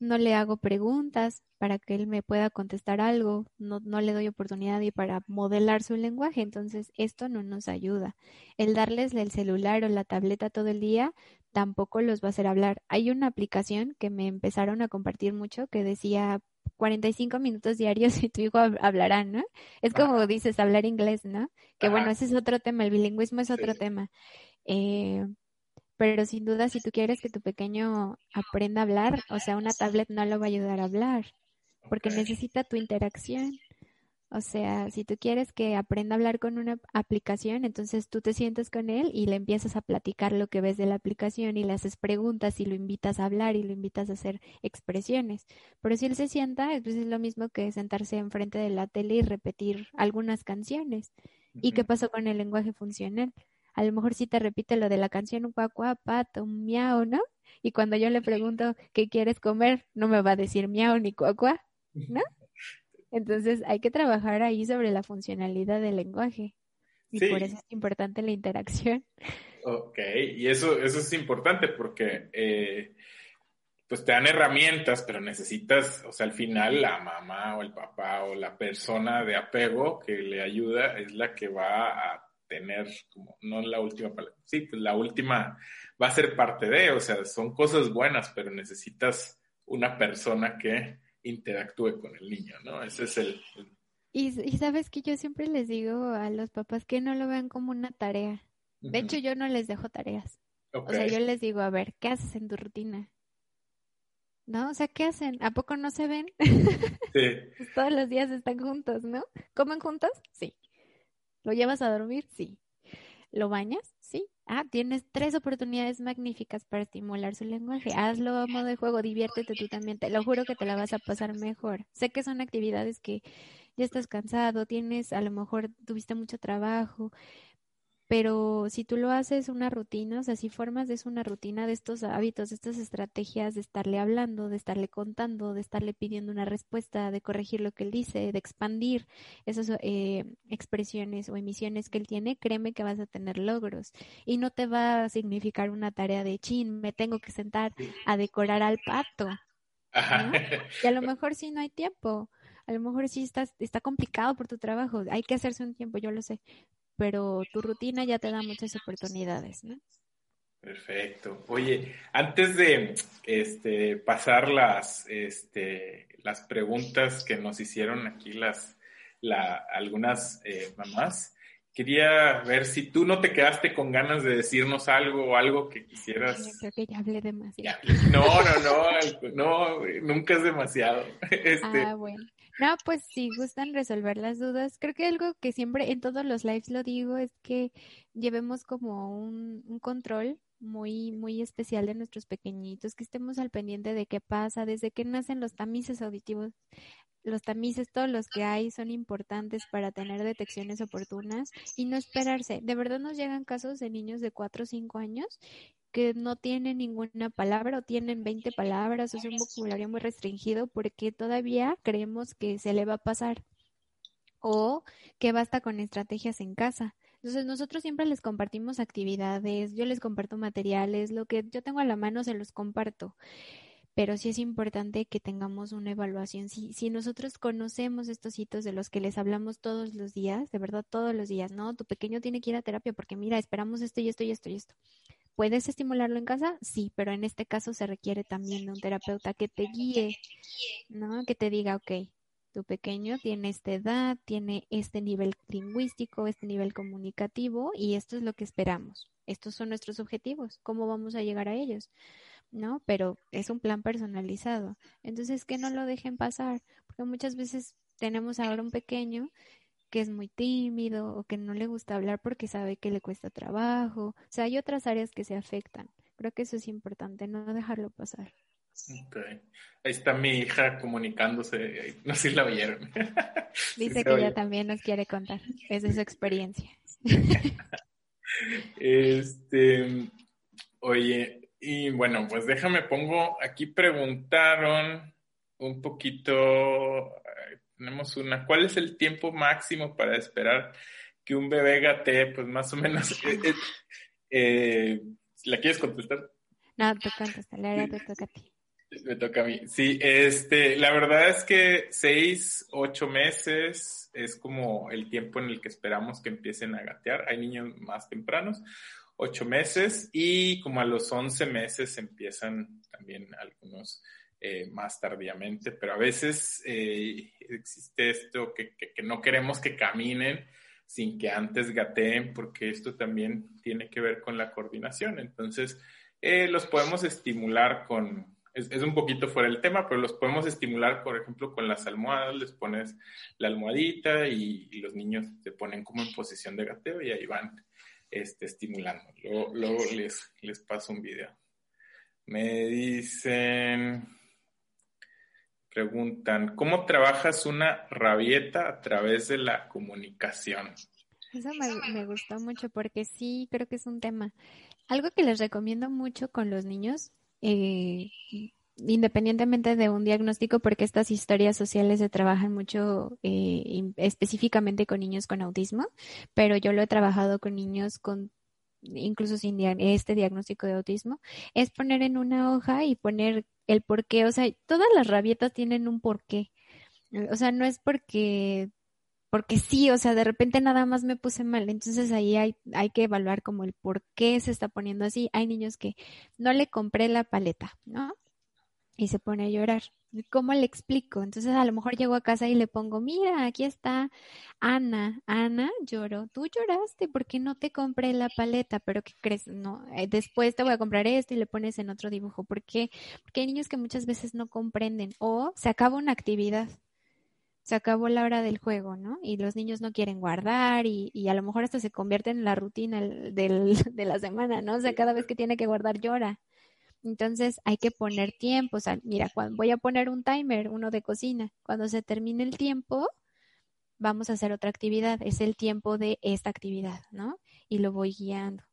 No le hago preguntas para que él me pueda contestar algo. No, no le doy oportunidad y para modelar su lenguaje. Entonces, esto no nos ayuda. El darles el celular o la tableta todo el día tampoco los va a hacer hablar. Hay una aplicación que me empezaron a compartir mucho que decía 45 minutos diarios y tu hijo hablará, ¿no? Es como dices, hablar inglés, ¿no? Que bueno, ese es otro tema, el bilingüismo es otro tema. Eh, pero sin duda si tú quieres que tu pequeño aprenda a hablar, o sea, una tablet no lo va a ayudar a hablar, porque necesita tu interacción. O sea, si tú quieres que aprenda a hablar con una aplicación, entonces tú te sientes con él y le empiezas a platicar lo que ves de la aplicación y le haces preguntas y lo invitas a hablar y lo invitas a hacer expresiones. Pero si él se sienta, pues es lo mismo que sentarse enfrente de la tele y repetir algunas canciones. ¿Y qué pasó con el lenguaje funcional? A lo mejor sí te repite lo de la canción un cuacua, pato, un miau, ¿no? Y cuando yo le pregunto qué quieres comer, no me va a decir miau ni cuacua, ¿no? Entonces hay que trabajar ahí sobre la funcionalidad del lenguaje. Y por eso es importante la interacción. Ok, y eso, eso es importante porque eh, pues te dan herramientas, pero necesitas, o sea, al final la mamá o el papá o la persona de apego que le ayuda es la que va a tener como, no la última palabra, sí, pues la última va a ser parte de, o sea, son cosas buenas, pero necesitas una persona que interactúe con el niño, ¿no? Ese es el... Y, sabes que yo siempre les digo a los papás que no lo vean como una tarea. De hecho, yo no les dejo tareas. O sea, yo les digo, a ver, ¿qué haces en tu rutina? ¿No? O sea, ¿qué hacen? ¿A poco no se ven? Sí. pues todos los días están juntos, ¿no? ¿Comen juntos? Sí. ¿Lo llevas a dormir? Sí. ¿Lo bañas? Sí. Ah, tienes tres oportunidades magníficas para estimular su lenguaje. Hazlo a modo de juego, diviértete tú también. Te lo juro que te la vas a pasar mejor. Sé que son actividades que ya estás cansado, tienes, a lo mejor tuviste mucho trabajo, pero si tú lo haces una rutina, o sea, si formas de eso una rutina de estos hábitos, de estas estrategias de estarle hablando, de estarle contando, de estarle pidiendo una respuesta, de corregir lo que él dice, de expandir esas eh, expresiones o emisiones que él tiene, créeme que vas a tener logros. Y no te va a significar una tarea de chin, me tengo que sentar a decorar al pato. Y a lo mejor sí no hay tiempo. A lo mejor sí está, está complicado por tu trabajo. Hay que hacerse un tiempo, yo lo sé pero tu rutina ya te da muchas oportunidades, ¿no? Perfecto. Oye, antes de este, pasar las, este, las preguntas que nos hicieron aquí las, la, algunas eh, mamás, quería ver si tú no te quedaste con ganas de decirnos algo o algo que quisieras. Yo creo que ya hablé demasiado. No, no, no, no, nunca es demasiado. Este... Ah, bueno. No, pues si gustan resolver las dudas, creo que algo que siempre en todos los lives lo digo es que llevemos como un, un control muy, muy especial de nuestros pequeñitos, que estemos al pendiente de qué pasa, desde que nacen los tamices auditivos, los tamices, todos los que hay son importantes para tener detecciones oportunas y no esperarse. De verdad nos llegan casos de niños de 4 o 5 años que no tienen ninguna palabra o tienen 20 palabras es un vocabulario muy restringido porque todavía creemos que se le va a pasar o que basta con estrategias en casa. Entonces nosotros siempre les compartimos actividades, yo les comparto materiales, lo que yo tengo a la mano se los comparto. Pero sí es importante que tengamos una evaluación. Si, si nosotros conocemos estos hitos de los que les hablamos todos los días, de verdad todos los días, ¿no? Tu pequeño tiene que ir a terapia porque mira, esperamos esto y esto y esto y esto. ¿Puedes estimularlo en casa? Sí, pero en este caso se requiere también de un terapeuta que te guíe, ¿no? Que te diga, ok, tu pequeño tiene esta edad, tiene este nivel lingüístico, este nivel comunicativo y esto es lo que esperamos. Estos son nuestros objetivos. ¿Cómo vamos a llegar a ellos? ¿No? Pero es un plan personalizado. Entonces, que no lo dejen pasar, porque muchas veces tenemos ahora un pequeño que es muy tímido o que no le gusta hablar porque sabe que le cuesta trabajo. O sea, hay otras áreas que se afectan. Creo que eso es importante, no dejarlo pasar. Okay. Ahí está mi hija comunicándose, no sé si la vieron. Dice que ella también nos quiere contar, es de su experiencia. este, oye, y bueno, pues déjame pongo, aquí preguntaron un poquito tenemos una. ¿Cuál es el tiempo máximo para esperar que un bebé gatee? Pues más o menos. Eh, eh, eh, ¿La quieres contestar? No, tú la ahora te toca a ti. Me toca a mí. Sí, este, la verdad es que seis, ocho meses es como el tiempo en el que esperamos que empiecen a gatear. Hay niños más tempranos, ocho meses, y como a los once meses empiezan también algunos eh, más tardíamente, pero a veces eh, existe esto que, no queremos que caminen sin que antes gateen, porque esto también tiene que ver con la coordinación. Entonces, eh, los podemos estimular con, es, un poquito fuera del tema, pero los podemos estimular, por ejemplo, con las almohadas, les pones la almohadita y, los niños se ponen como en posición de gateo y ahí van este, estimulando. Luego, luego les, les paso un video. Me dicen, preguntan, ¿cómo trabajas una rabieta a través de la comunicación? Eso me, gustó mucho porque sí creo que es un tema. Algo que les recomiendo mucho con los niños, eh, independientemente de un diagnóstico, porque estas historias sociales se trabajan mucho eh, específicamente con niños con autismo, pero yo lo he trabajado con niños con incluso sin este diagnóstico de autismo, es poner en una hoja y poner el porqué, o sea, todas las rabietas tienen un porqué. O sea, no es porque porque sí, o sea, de repente nada más me puse mal. Entonces ahí hay, hay que evaluar como el por qué se está poniendo así. Hay niños que no le compré la paleta, ¿no? Y se pone a llorar. ¿Cómo le explico? Entonces a lo mejor llego a casa y le pongo, mira, aquí está Ana. Ana lloró. Tú lloraste porque no te compré la paleta, pero ¿qué crees? No, eh, después te voy a comprar esto y le pones en otro dibujo. ¿Por qué? Porque hay niños que muchas veces no comprenden o se acaba una actividad. Se acabó la hora del juego, ¿no? Y los niños no quieren guardar y, y a lo mejor hasta se convierte en la rutina del, de la semana, ¿no? O sea, cada vez que tiene que guardar llora. Entonces hay que poner tiempo. O sea, mira, cuando voy a poner un timer, uno de cocina. Cuando se termine el tiempo, vamos a hacer otra actividad. Es el tiempo de esta actividad, ¿no? Y lo voy guiando.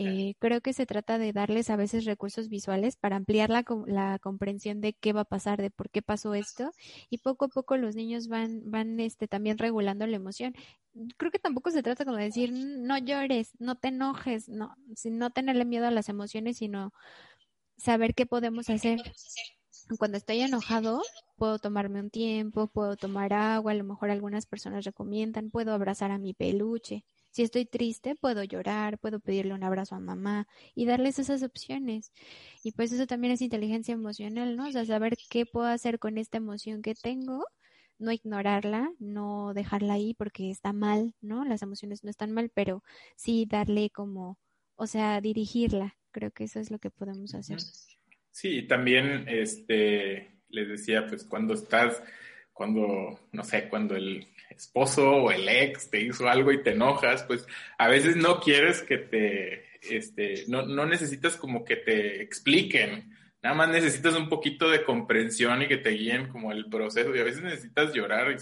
Eh, creo que se trata de darles a veces recursos visuales para ampliar la, la, comprensión de qué va a pasar, de por qué pasó esto, y poco a poco los niños van, van este, también regulando la emoción. Creo que tampoco se trata como de decir, no llores, no te enojes, no, sin no tenerle miedo a las emociones, sino saber qué podemos hacer. Cuando estoy enojado, puedo tomarme un tiempo, puedo tomar agua, a lo mejor algunas personas recomiendan, puedo abrazar a mi peluche, Si estoy triste, puedo llorar, puedo pedirle un abrazo a mamá y darles esas opciones. Y pues eso también es inteligencia emocional, ¿no? O sea, saber qué puedo hacer con esta emoción que tengo, no ignorarla, no dejarla ahí porque está mal, ¿no? Las emociones no están mal, pero sí darle como, o sea, dirigirla. Creo que eso es lo que podemos hacer. Sí, también, este, les decía, pues cuando estás, cuando, no sé, cuando el esposo o el ex te hizo algo y te enojas, pues a veces no quieres que te, este, no, no necesitas como que te expliquen, nada más necesitas un poquito de comprensión y que te guíen como el proceso y a veces necesitas llorar.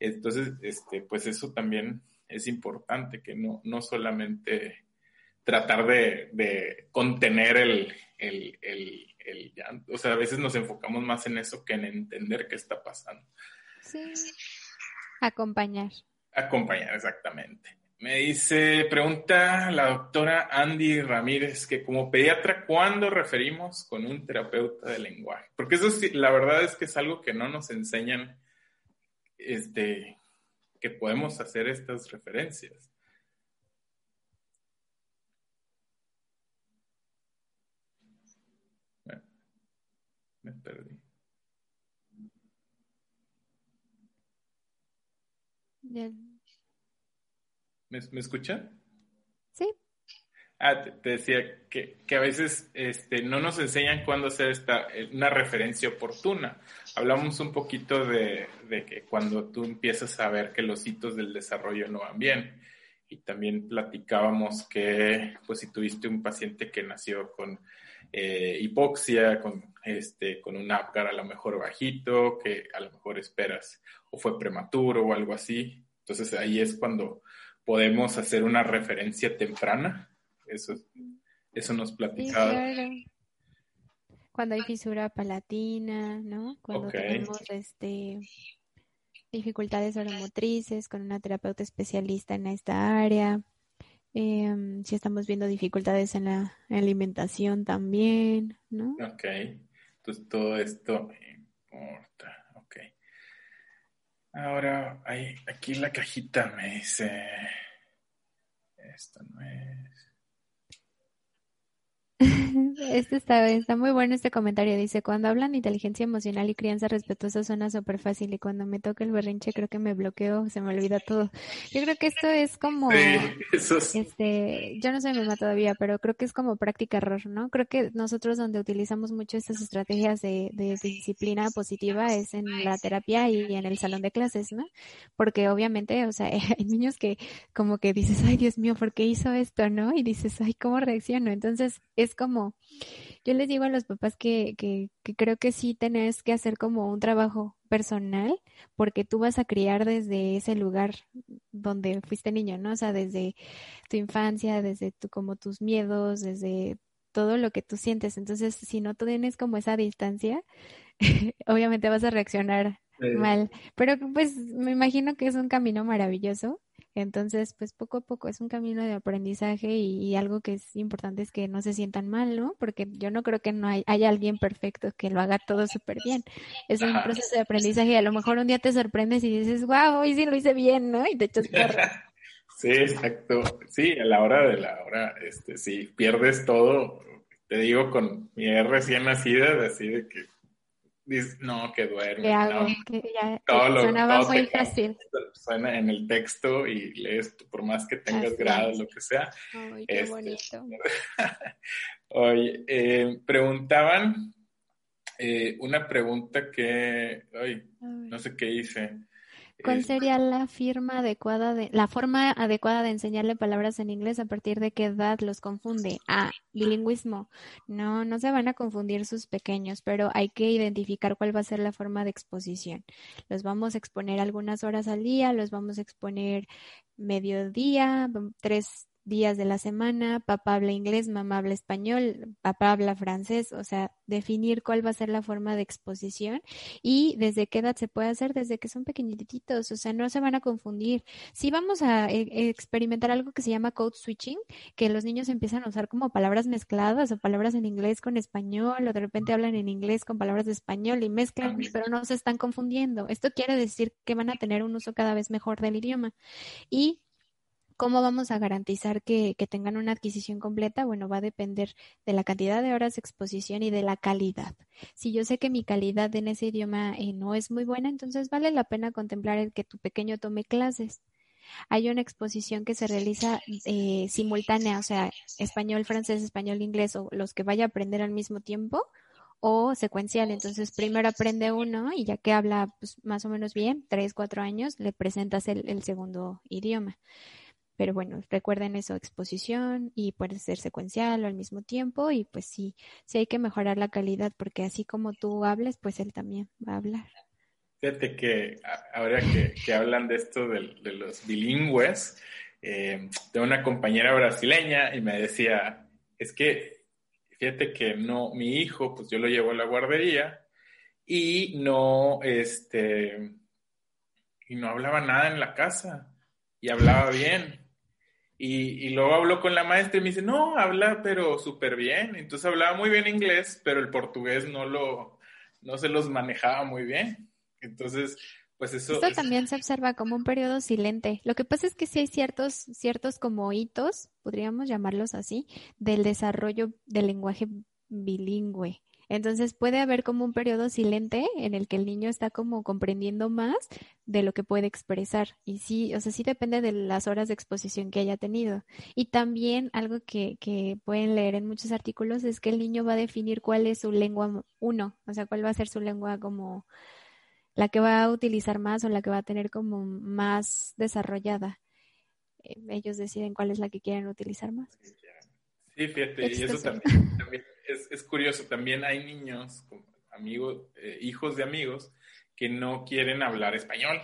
Entonces, este, pues eso también es importante, que no, no solamente tratar de, de contener el, el, el, el llanto. O sea, a veces nos enfocamos más en eso que en entender qué está pasando. Sí. Acompañar. Acompañar, exactamente. Me dice, pregunta la doctora Andy Ramírez, que como pediatra, ¿cuándo referimos con un terapeuta de lenguaje? Porque eso sí, la verdad es que es algo que no nos enseñan, este, que podemos hacer estas referencias. Me perdí. ¿Me, ¿Me escuchan? Sí. Ah, te, decía que, que, a veces este, no nos enseñan cuándo hacer esta, eh, una referencia oportuna. Hablamos un poquito de, de, que cuando tú empiezas a ver que los hitos del desarrollo no van bien. Y también platicábamos que, pues, si tuviste un paciente que nació con eh, hipoxia, con, este, con un APGAR a lo mejor bajito, que a lo mejor esperas o fue prematuro o algo así. Entonces ahí es cuando podemos hacer una referencia temprana. Eso, eso nos platicaba. Cuando hay fisura palatina, ¿no? Cuando tenemos este dificultades oromotrices con una terapeuta especialista en esta área. Em, si estamos viendo dificultades en la alimentación también, ¿no? Ok, entonces todo esto importa, ok. Ahora, hay, aquí la cajita me dice, esto no es... Este está, está muy bueno este comentario. Dice, cuando hablan inteligencia emocional y crianza respetuosa suena súper fácil y cuando me toca el berrinche creo que me bloqueo, se me olvida todo. Yo creo que esto es como, este, yo no soy mamá todavía, pero creo que es como práctica error, ¿no? Creo que nosotros donde utilizamos mucho estas estrategias de, de disciplina positiva es en la terapia y en el salón de clases, ¿no? Porque obviamente, o sea, hay niños que como que dices, ay Dios mío, ¿por qué hizo esto, no? Y dices, ay, ¿cómo reacciono? Entonces, es como, yo les digo a los papás que, que, que, creo que sí tenés que hacer como un trabajo personal, porque tú vas a criar desde ese lugar donde fuiste niño, ¿no? O sea, desde tu infancia, desde tu, como tus miedos, desde todo lo que tú sientes. Entonces, si no tienes como esa distancia, obviamente vas a reaccionar mal. Pero pues me imagino que es un camino maravilloso entonces, pues poco a poco es un camino de aprendizaje y, algo que es importante es que no se sientan mal, ¿no? Porque yo no creo que no hay, haya alguien perfecto que lo haga todo súper bien. Es un proceso de aprendizaje y a lo mejor un día te sorprendes y dices, wow, hoy sí lo hice bien, ¿no? Y te echas Sí, exacto. Sí, a la hora de la hora, este, sí, pierdes todo. Te digo, con mi recién nacida, así de que no, que duerme. No. Que ya sonaba muy fácil. Suena en el texto y lees por más que tengas grado, lo que sea. Ay, qué este, bonito. Oye, eh, preguntaban eh, una pregunta que, ay, no sé qué hice. ¿Cuál sería la firma adecuada de, la forma adecuada de enseñarle palabras en inglés a partir de qué edad los confunde? Ah, bilingüismo. No, no se van a confundir sus pequeños, pero hay que identificar cuál va a ser la forma de exposición. Los vamos a exponer algunas horas al día, los vamos a exponer mediodía, tres días de la semana, papá habla inglés, mamá habla español, papá habla francés, o sea, definir cuál va a ser la forma de exposición y desde qué edad se puede hacer, desde que son pequeñititos, o sea, no se van a confundir. Si vamos a e, experimentar algo que se llama code switching, que los niños empiezan a usar como palabras mezcladas o palabras en inglés con español o de repente hablan en inglés con palabras de español y mezclan, pero no se están confundiendo. Esto quiere decir que van a tener un uso cada vez mejor del idioma. Y ¿Cómo vamos a garantizar que, tengan una adquisición completa? Bueno, va a depender de la cantidad de horas de exposición y de la calidad. Si yo sé que mi calidad en ese idioma eh, no es muy buena, entonces vale la pena contemplar el que tu pequeño tome clases. Hay una exposición que se realiza eh, simultánea, o sea, español, francés, español, inglés, o los que vaya a aprender al mismo tiempo, o secuencial. Entonces, primero aprende uno y ya que habla pues, más o menos bien, tres, cuatro años, le presentas el segundo idioma. Pero bueno, recuerden eso, exposición y puede ser secuencial o al mismo tiempo y pues sí, sí hay que mejorar la calidad porque así como tú hables, pues él también va a hablar. Fíjate que ahora que, hablan de esto de, los bilingües, eh, de una compañera brasileña y me decía, es que fíjate que no, mi hijo, pues yo lo llevo a la guardería y no, este, y no hablaba nada en la casa y hablaba bien. Y, luego habló con la maestra y me dice, no, habla pero súper bien. Entonces hablaba muy bien inglés, pero el portugués no lo, no se los manejaba muy bien. Entonces, pues eso. Esto también se observa como un periodo silente. Lo que pasa es que sí hay ciertos, ciertos como hitos, podríamos llamarlos así, del desarrollo del lenguaje bilingüe. Entonces puede haber como un periodo silente en el que el niño está como comprendiendo más de lo que puede expresar. Y sí, o sea, sí depende de las horas de exposición que haya tenido. Y también algo que, que pueden leer en muchos artículos es que el niño va a definir cuál es su lengua uno, o sea, cuál va a ser su lengua como la que va a utilizar más o la que va a tener como más desarrollada. Eh, ellos deciden cuál es la que quieren utilizar más. Sí, fíjate, y eso también, también es, es, curioso. También hay niños, amigos, eh, hijos de amigos, que no quieren hablar español.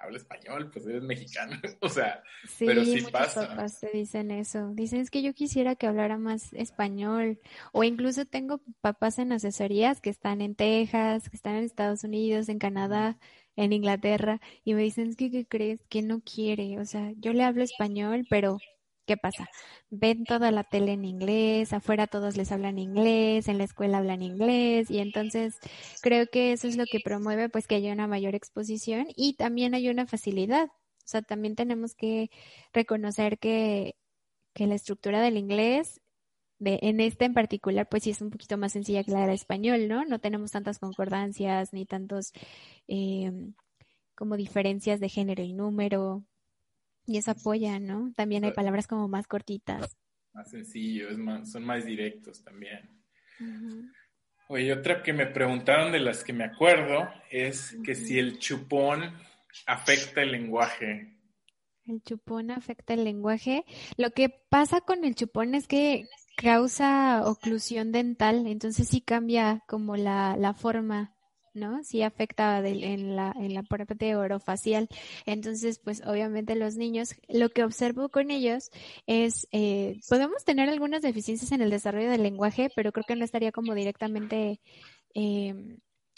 Habla español, pues eres mexicano. o sea, pero sí muchos pasa. papás te dicen eso. Dicen, es que yo quisiera que hablara más español. O incluso tengo papás en asesorías que están en Texas, que están en Estados Unidos, en Canadá, en Inglaterra, y me dicen, es que, ¿qué crees? Que no quiere. O sea, yo le hablo español, pero ¿Qué pasa? Ven toda la tele en inglés, afuera todos les hablan inglés, en la escuela hablan inglés y entonces creo que eso es lo que promueve pues que haya una mayor exposición y también hay una facilidad. O sea, también tenemos que reconocer que, que la estructura del inglés de, en este en particular, pues sí es un poquito más sencilla que la del español, ¿no? No tenemos tantas concordancias ni tantos eh, como diferencias de género y número. Y eso apoya, ¿no? También hay palabras como más cortitas. Más sencillo, son más directos también. Oye, otra que me preguntaron de las que me acuerdo es que si el chupón afecta el lenguaje. El chupón afecta el lenguaje. Lo que pasa con el chupón es que causa oclusión dental, entonces sí cambia como la, la forma ¿no? Sí afecta en, la, en la parte orofacial. Entonces, pues obviamente los niños, lo que observo con ellos es, eh, podemos tener algunas deficiencias en el desarrollo del lenguaje, pero creo que no estaría como directamente eh,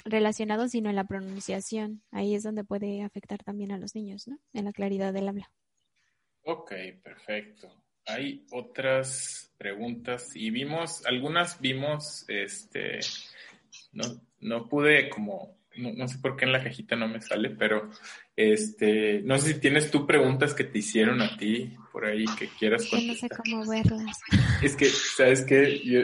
relacionado, sino en la pronunciación. Ahí es donde puede afectar también a los niños, ¿no? En la claridad del habla. Ok, perfecto. Hay otras preguntas y vimos, algunas vimos, este, no, no pude como, no, sé por qué en la cajita no me sale, pero este, no sé si tienes tú preguntas que te hicieron a ti por ahí que quieras contestar. no sé cómo verlas. Es que, ¿sabes qué? Yo,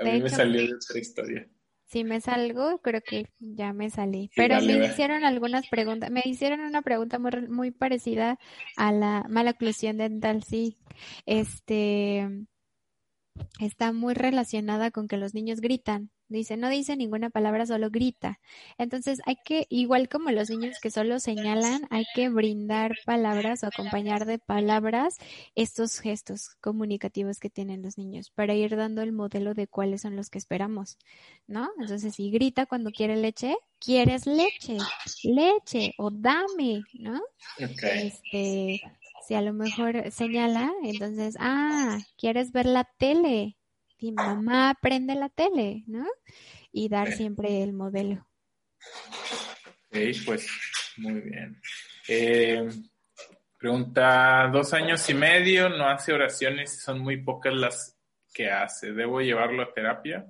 a mí me salió de otra historia. Si me salgo, creo que ya me salí. Pero me hicieron algunas preguntas. Me hicieron una pregunta muy, muy parecida a la mala oclusión dental, sí. Este está muy relacionada con que los niños gritan. Dice, no dice ninguna palabra, solo grita. Entonces hay que, igual como los niños que solo señalan, hay que brindar palabras o acompañar de palabras estos gestos comunicativos que tienen los niños para ir dando el modelo de cuáles son los que esperamos, ¿no? Entonces si grita cuando quiere leche, quieres leche, leche o dame, ¿no? Este, si a lo mejor señala, entonces, ah, quieres ver la tele, mamá prende la tele, ¿no? Y dar siempre el modelo. Ok, pues muy bien. Eh, pregunta, dos años y medio, no hace oraciones, son muy pocas las que hace. ¿Debo llevarlo a terapia?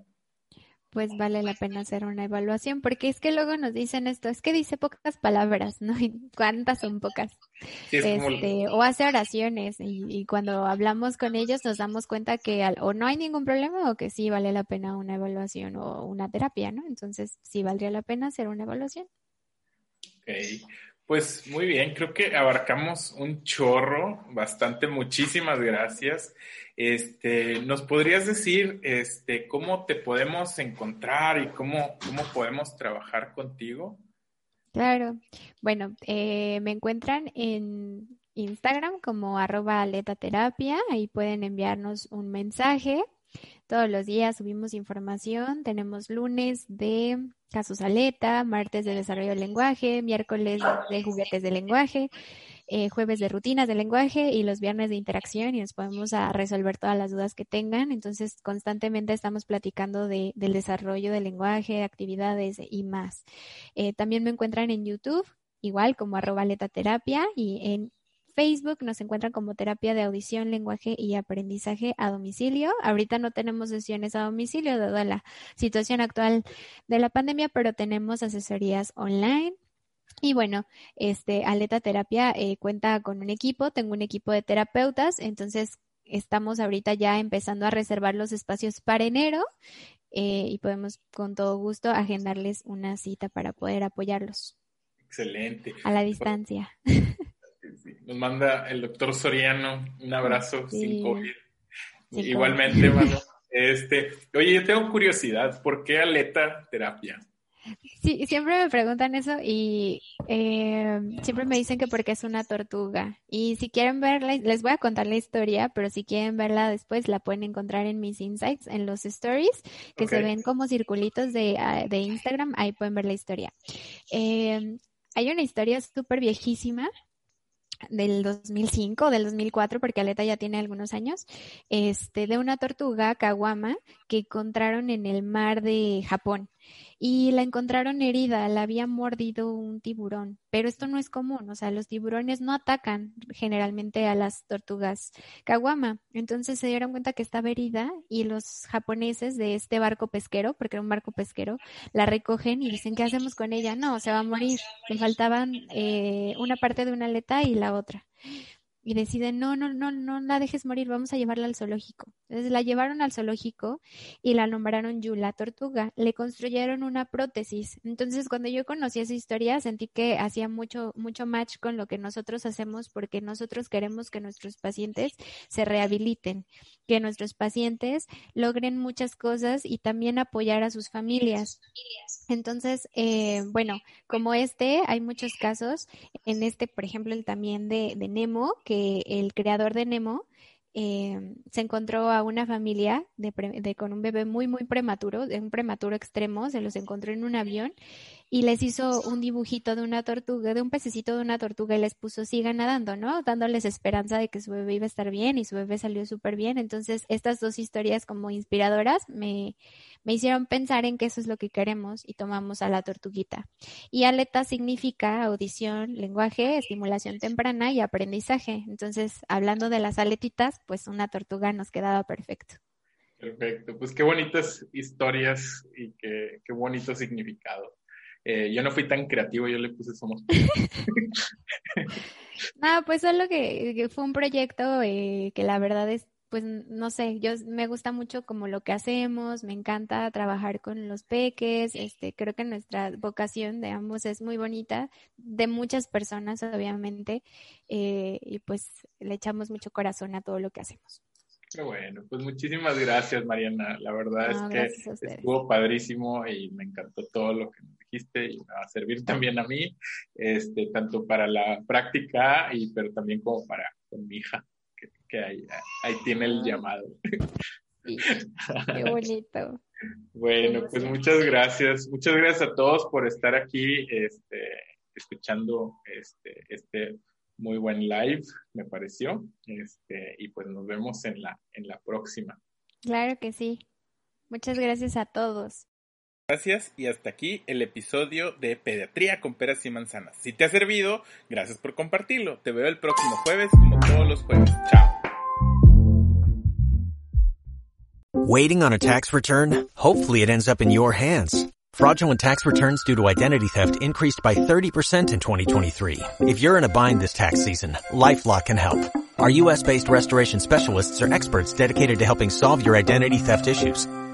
Pues vale la pena hacer una evaluación, porque es que luego nos dicen esto, es que dice pocas palabras, ¿no? ¿Y ¿Cuántas son pocas? este, O hace oraciones y, cuando hablamos con ellos nos damos cuenta que o no hay ningún problema o que sí vale la pena una evaluación o una terapia, ¿no? Entonces sí valdría la pena hacer una evaluación. Ok, pues muy bien, creo que abarcamos un chorro, bastante, muchísimas gracias. Este, ¿nos podrías decir este, cómo te podemos encontrar y cómo, cómo podemos trabajar contigo? Claro, bueno, eh, me encuentran en Instagram como arroba aletaterapia, ahí pueden enviarnos un mensaje. Todos los días subimos información, tenemos lunes de casos aleta, martes de desarrollo del lenguaje, miércoles de juguetes de lenguaje, eh, jueves de rutinas de lenguaje y los viernes de interacción y nos podemos resolver todas las dudas que tengan. Entonces, constantemente estamos platicando de, del desarrollo del lenguaje, actividades y más. Eh, también me encuentran en YouTube, igual como arroba terapia y en Facebook nos encuentran como terapia de audición, lenguaje y aprendizaje a domicilio. Ahorita no tenemos sesiones a domicilio dado la situación actual de la pandemia, pero tenemos asesorías online. Y bueno, este Aleta Terapia eh, cuenta con un equipo, tengo un equipo de terapeutas, entonces estamos ahorita ya empezando a reservar los espacios para enero eh, y podemos con todo gusto agendarles una cita para poder apoyarlos. Excelente. A la distancia. Nos manda el doctor Soriano un abrazo sin COVID. Igualmente, mano. Este, oye, yo tengo curiosidad, ¿por qué aleta terapia? Sí, siempre me preguntan eso y eh, siempre me dicen que porque es una tortuga. Y si quieren verla, les voy a contar la historia, pero si quieren verla después, la pueden encontrar en mis insights, en los stories, que se ven como circulitos de, ah, de, Instagram, ahí pueden ver la historia. Eh, hay una historia súper viejísima del 2005, del 2004, porque Aleta ya tiene algunos años, este, de una tortuga kawama que encontraron en el mar de Japón y la encontraron herida, la había mordido un tiburón, pero esto no es común, o sea, los tiburones no atacan generalmente a las tortugas kawama, entonces se dieron cuenta que estaba herida y los japoneses de este barco pesquero, porque era un barco pesquero, la recogen y dicen, ¿qué hacemos con ella? No, se va a morir, le faltaban eh, una parte de una aleta y la otra y deciden, no, no, no, no la dejes morir, vamos a llevarla al zoológico. Entonces la llevaron al zoológico y la nombraron Yula Tortuga. Le construyeron una prótesis. Entonces cuando yo conocí esa historia sentí que hacía mucho, mucho match con lo que nosotros hacemos porque nosotros queremos que nuestros pacientes se rehabiliten, que nuestros pacientes logren muchas cosas y también apoyar a sus familias. Entonces, eh, bueno, como este, hay muchos casos. En este, por ejemplo, el también de, de Nemo, que el creador de Nemo eh, se encontró a una familia de, con un bebé muy, muy prematuro, de un prematuro extremo, se los encontró en un avión y les hizo un dibujito de una tortuga, de un pececito de una tortuga y les puso sigan nadando, ¿no? Dándoles esperanza de que su bebé iba a estar bien y su bebé salió súper bien. Entonces, estas dos historias como inspiradoras me, me hicieron pensar en que eso es lo que queremos y tomamos a la tortuguita. Y aleta significa audición, lenguaje, estimulación temprana y aprendizaje. Entonces, hablando de las aletitas, pues una tortuga nos quedaba perfecto. Perfecto, pues qué bonitas historias y qué, qué bonito significado. Eh, yo no fui tan creativo, yo le puse Somos. no, pues solo que, que fue un proyecto eh, que la verdad es, pues no sé, yo me gusta mucho como lo que hacemos, me encanta trabajar con los peques, este, creo que nuestra vocación de ambos es muy bonita, de muchas personas obviamente, eh, y pues le echamos mucho corazón a todo lo que hacemos. Qué bueno, pues muchísimas gracias Mariana, la verdad es que estuvo padrísimo y me encantó todo lo que y va a servir también a mí, este, tanto para la práctica y pero también como para con mi hija que ahí, tiene el llamado. qué bonito. bueno, pues muchas gracias. Muchas gracias a todos por estar aquí este, escuchando este, este muy buen live, me pareció. Este, y pues nos vemos en la, en la próxima. Claro que sí. Muchas gracias a todos. Gracias y hasta aquí el episodio de Pediatría con peras y manzanas. Si te ha servido, gracias por compartirlo. Te veo el próximo jueves como todos los jueves. Chao. Waiting on a tax return? Hopefully it ends up in your hands. Fraudulent tax returns due to identity theft increased by 30% in 2023. If you're in a bind this tax season, LifeLock can help. Our U.S.-based restoration specialists are experts dedicated to helping solve your identity theft issues.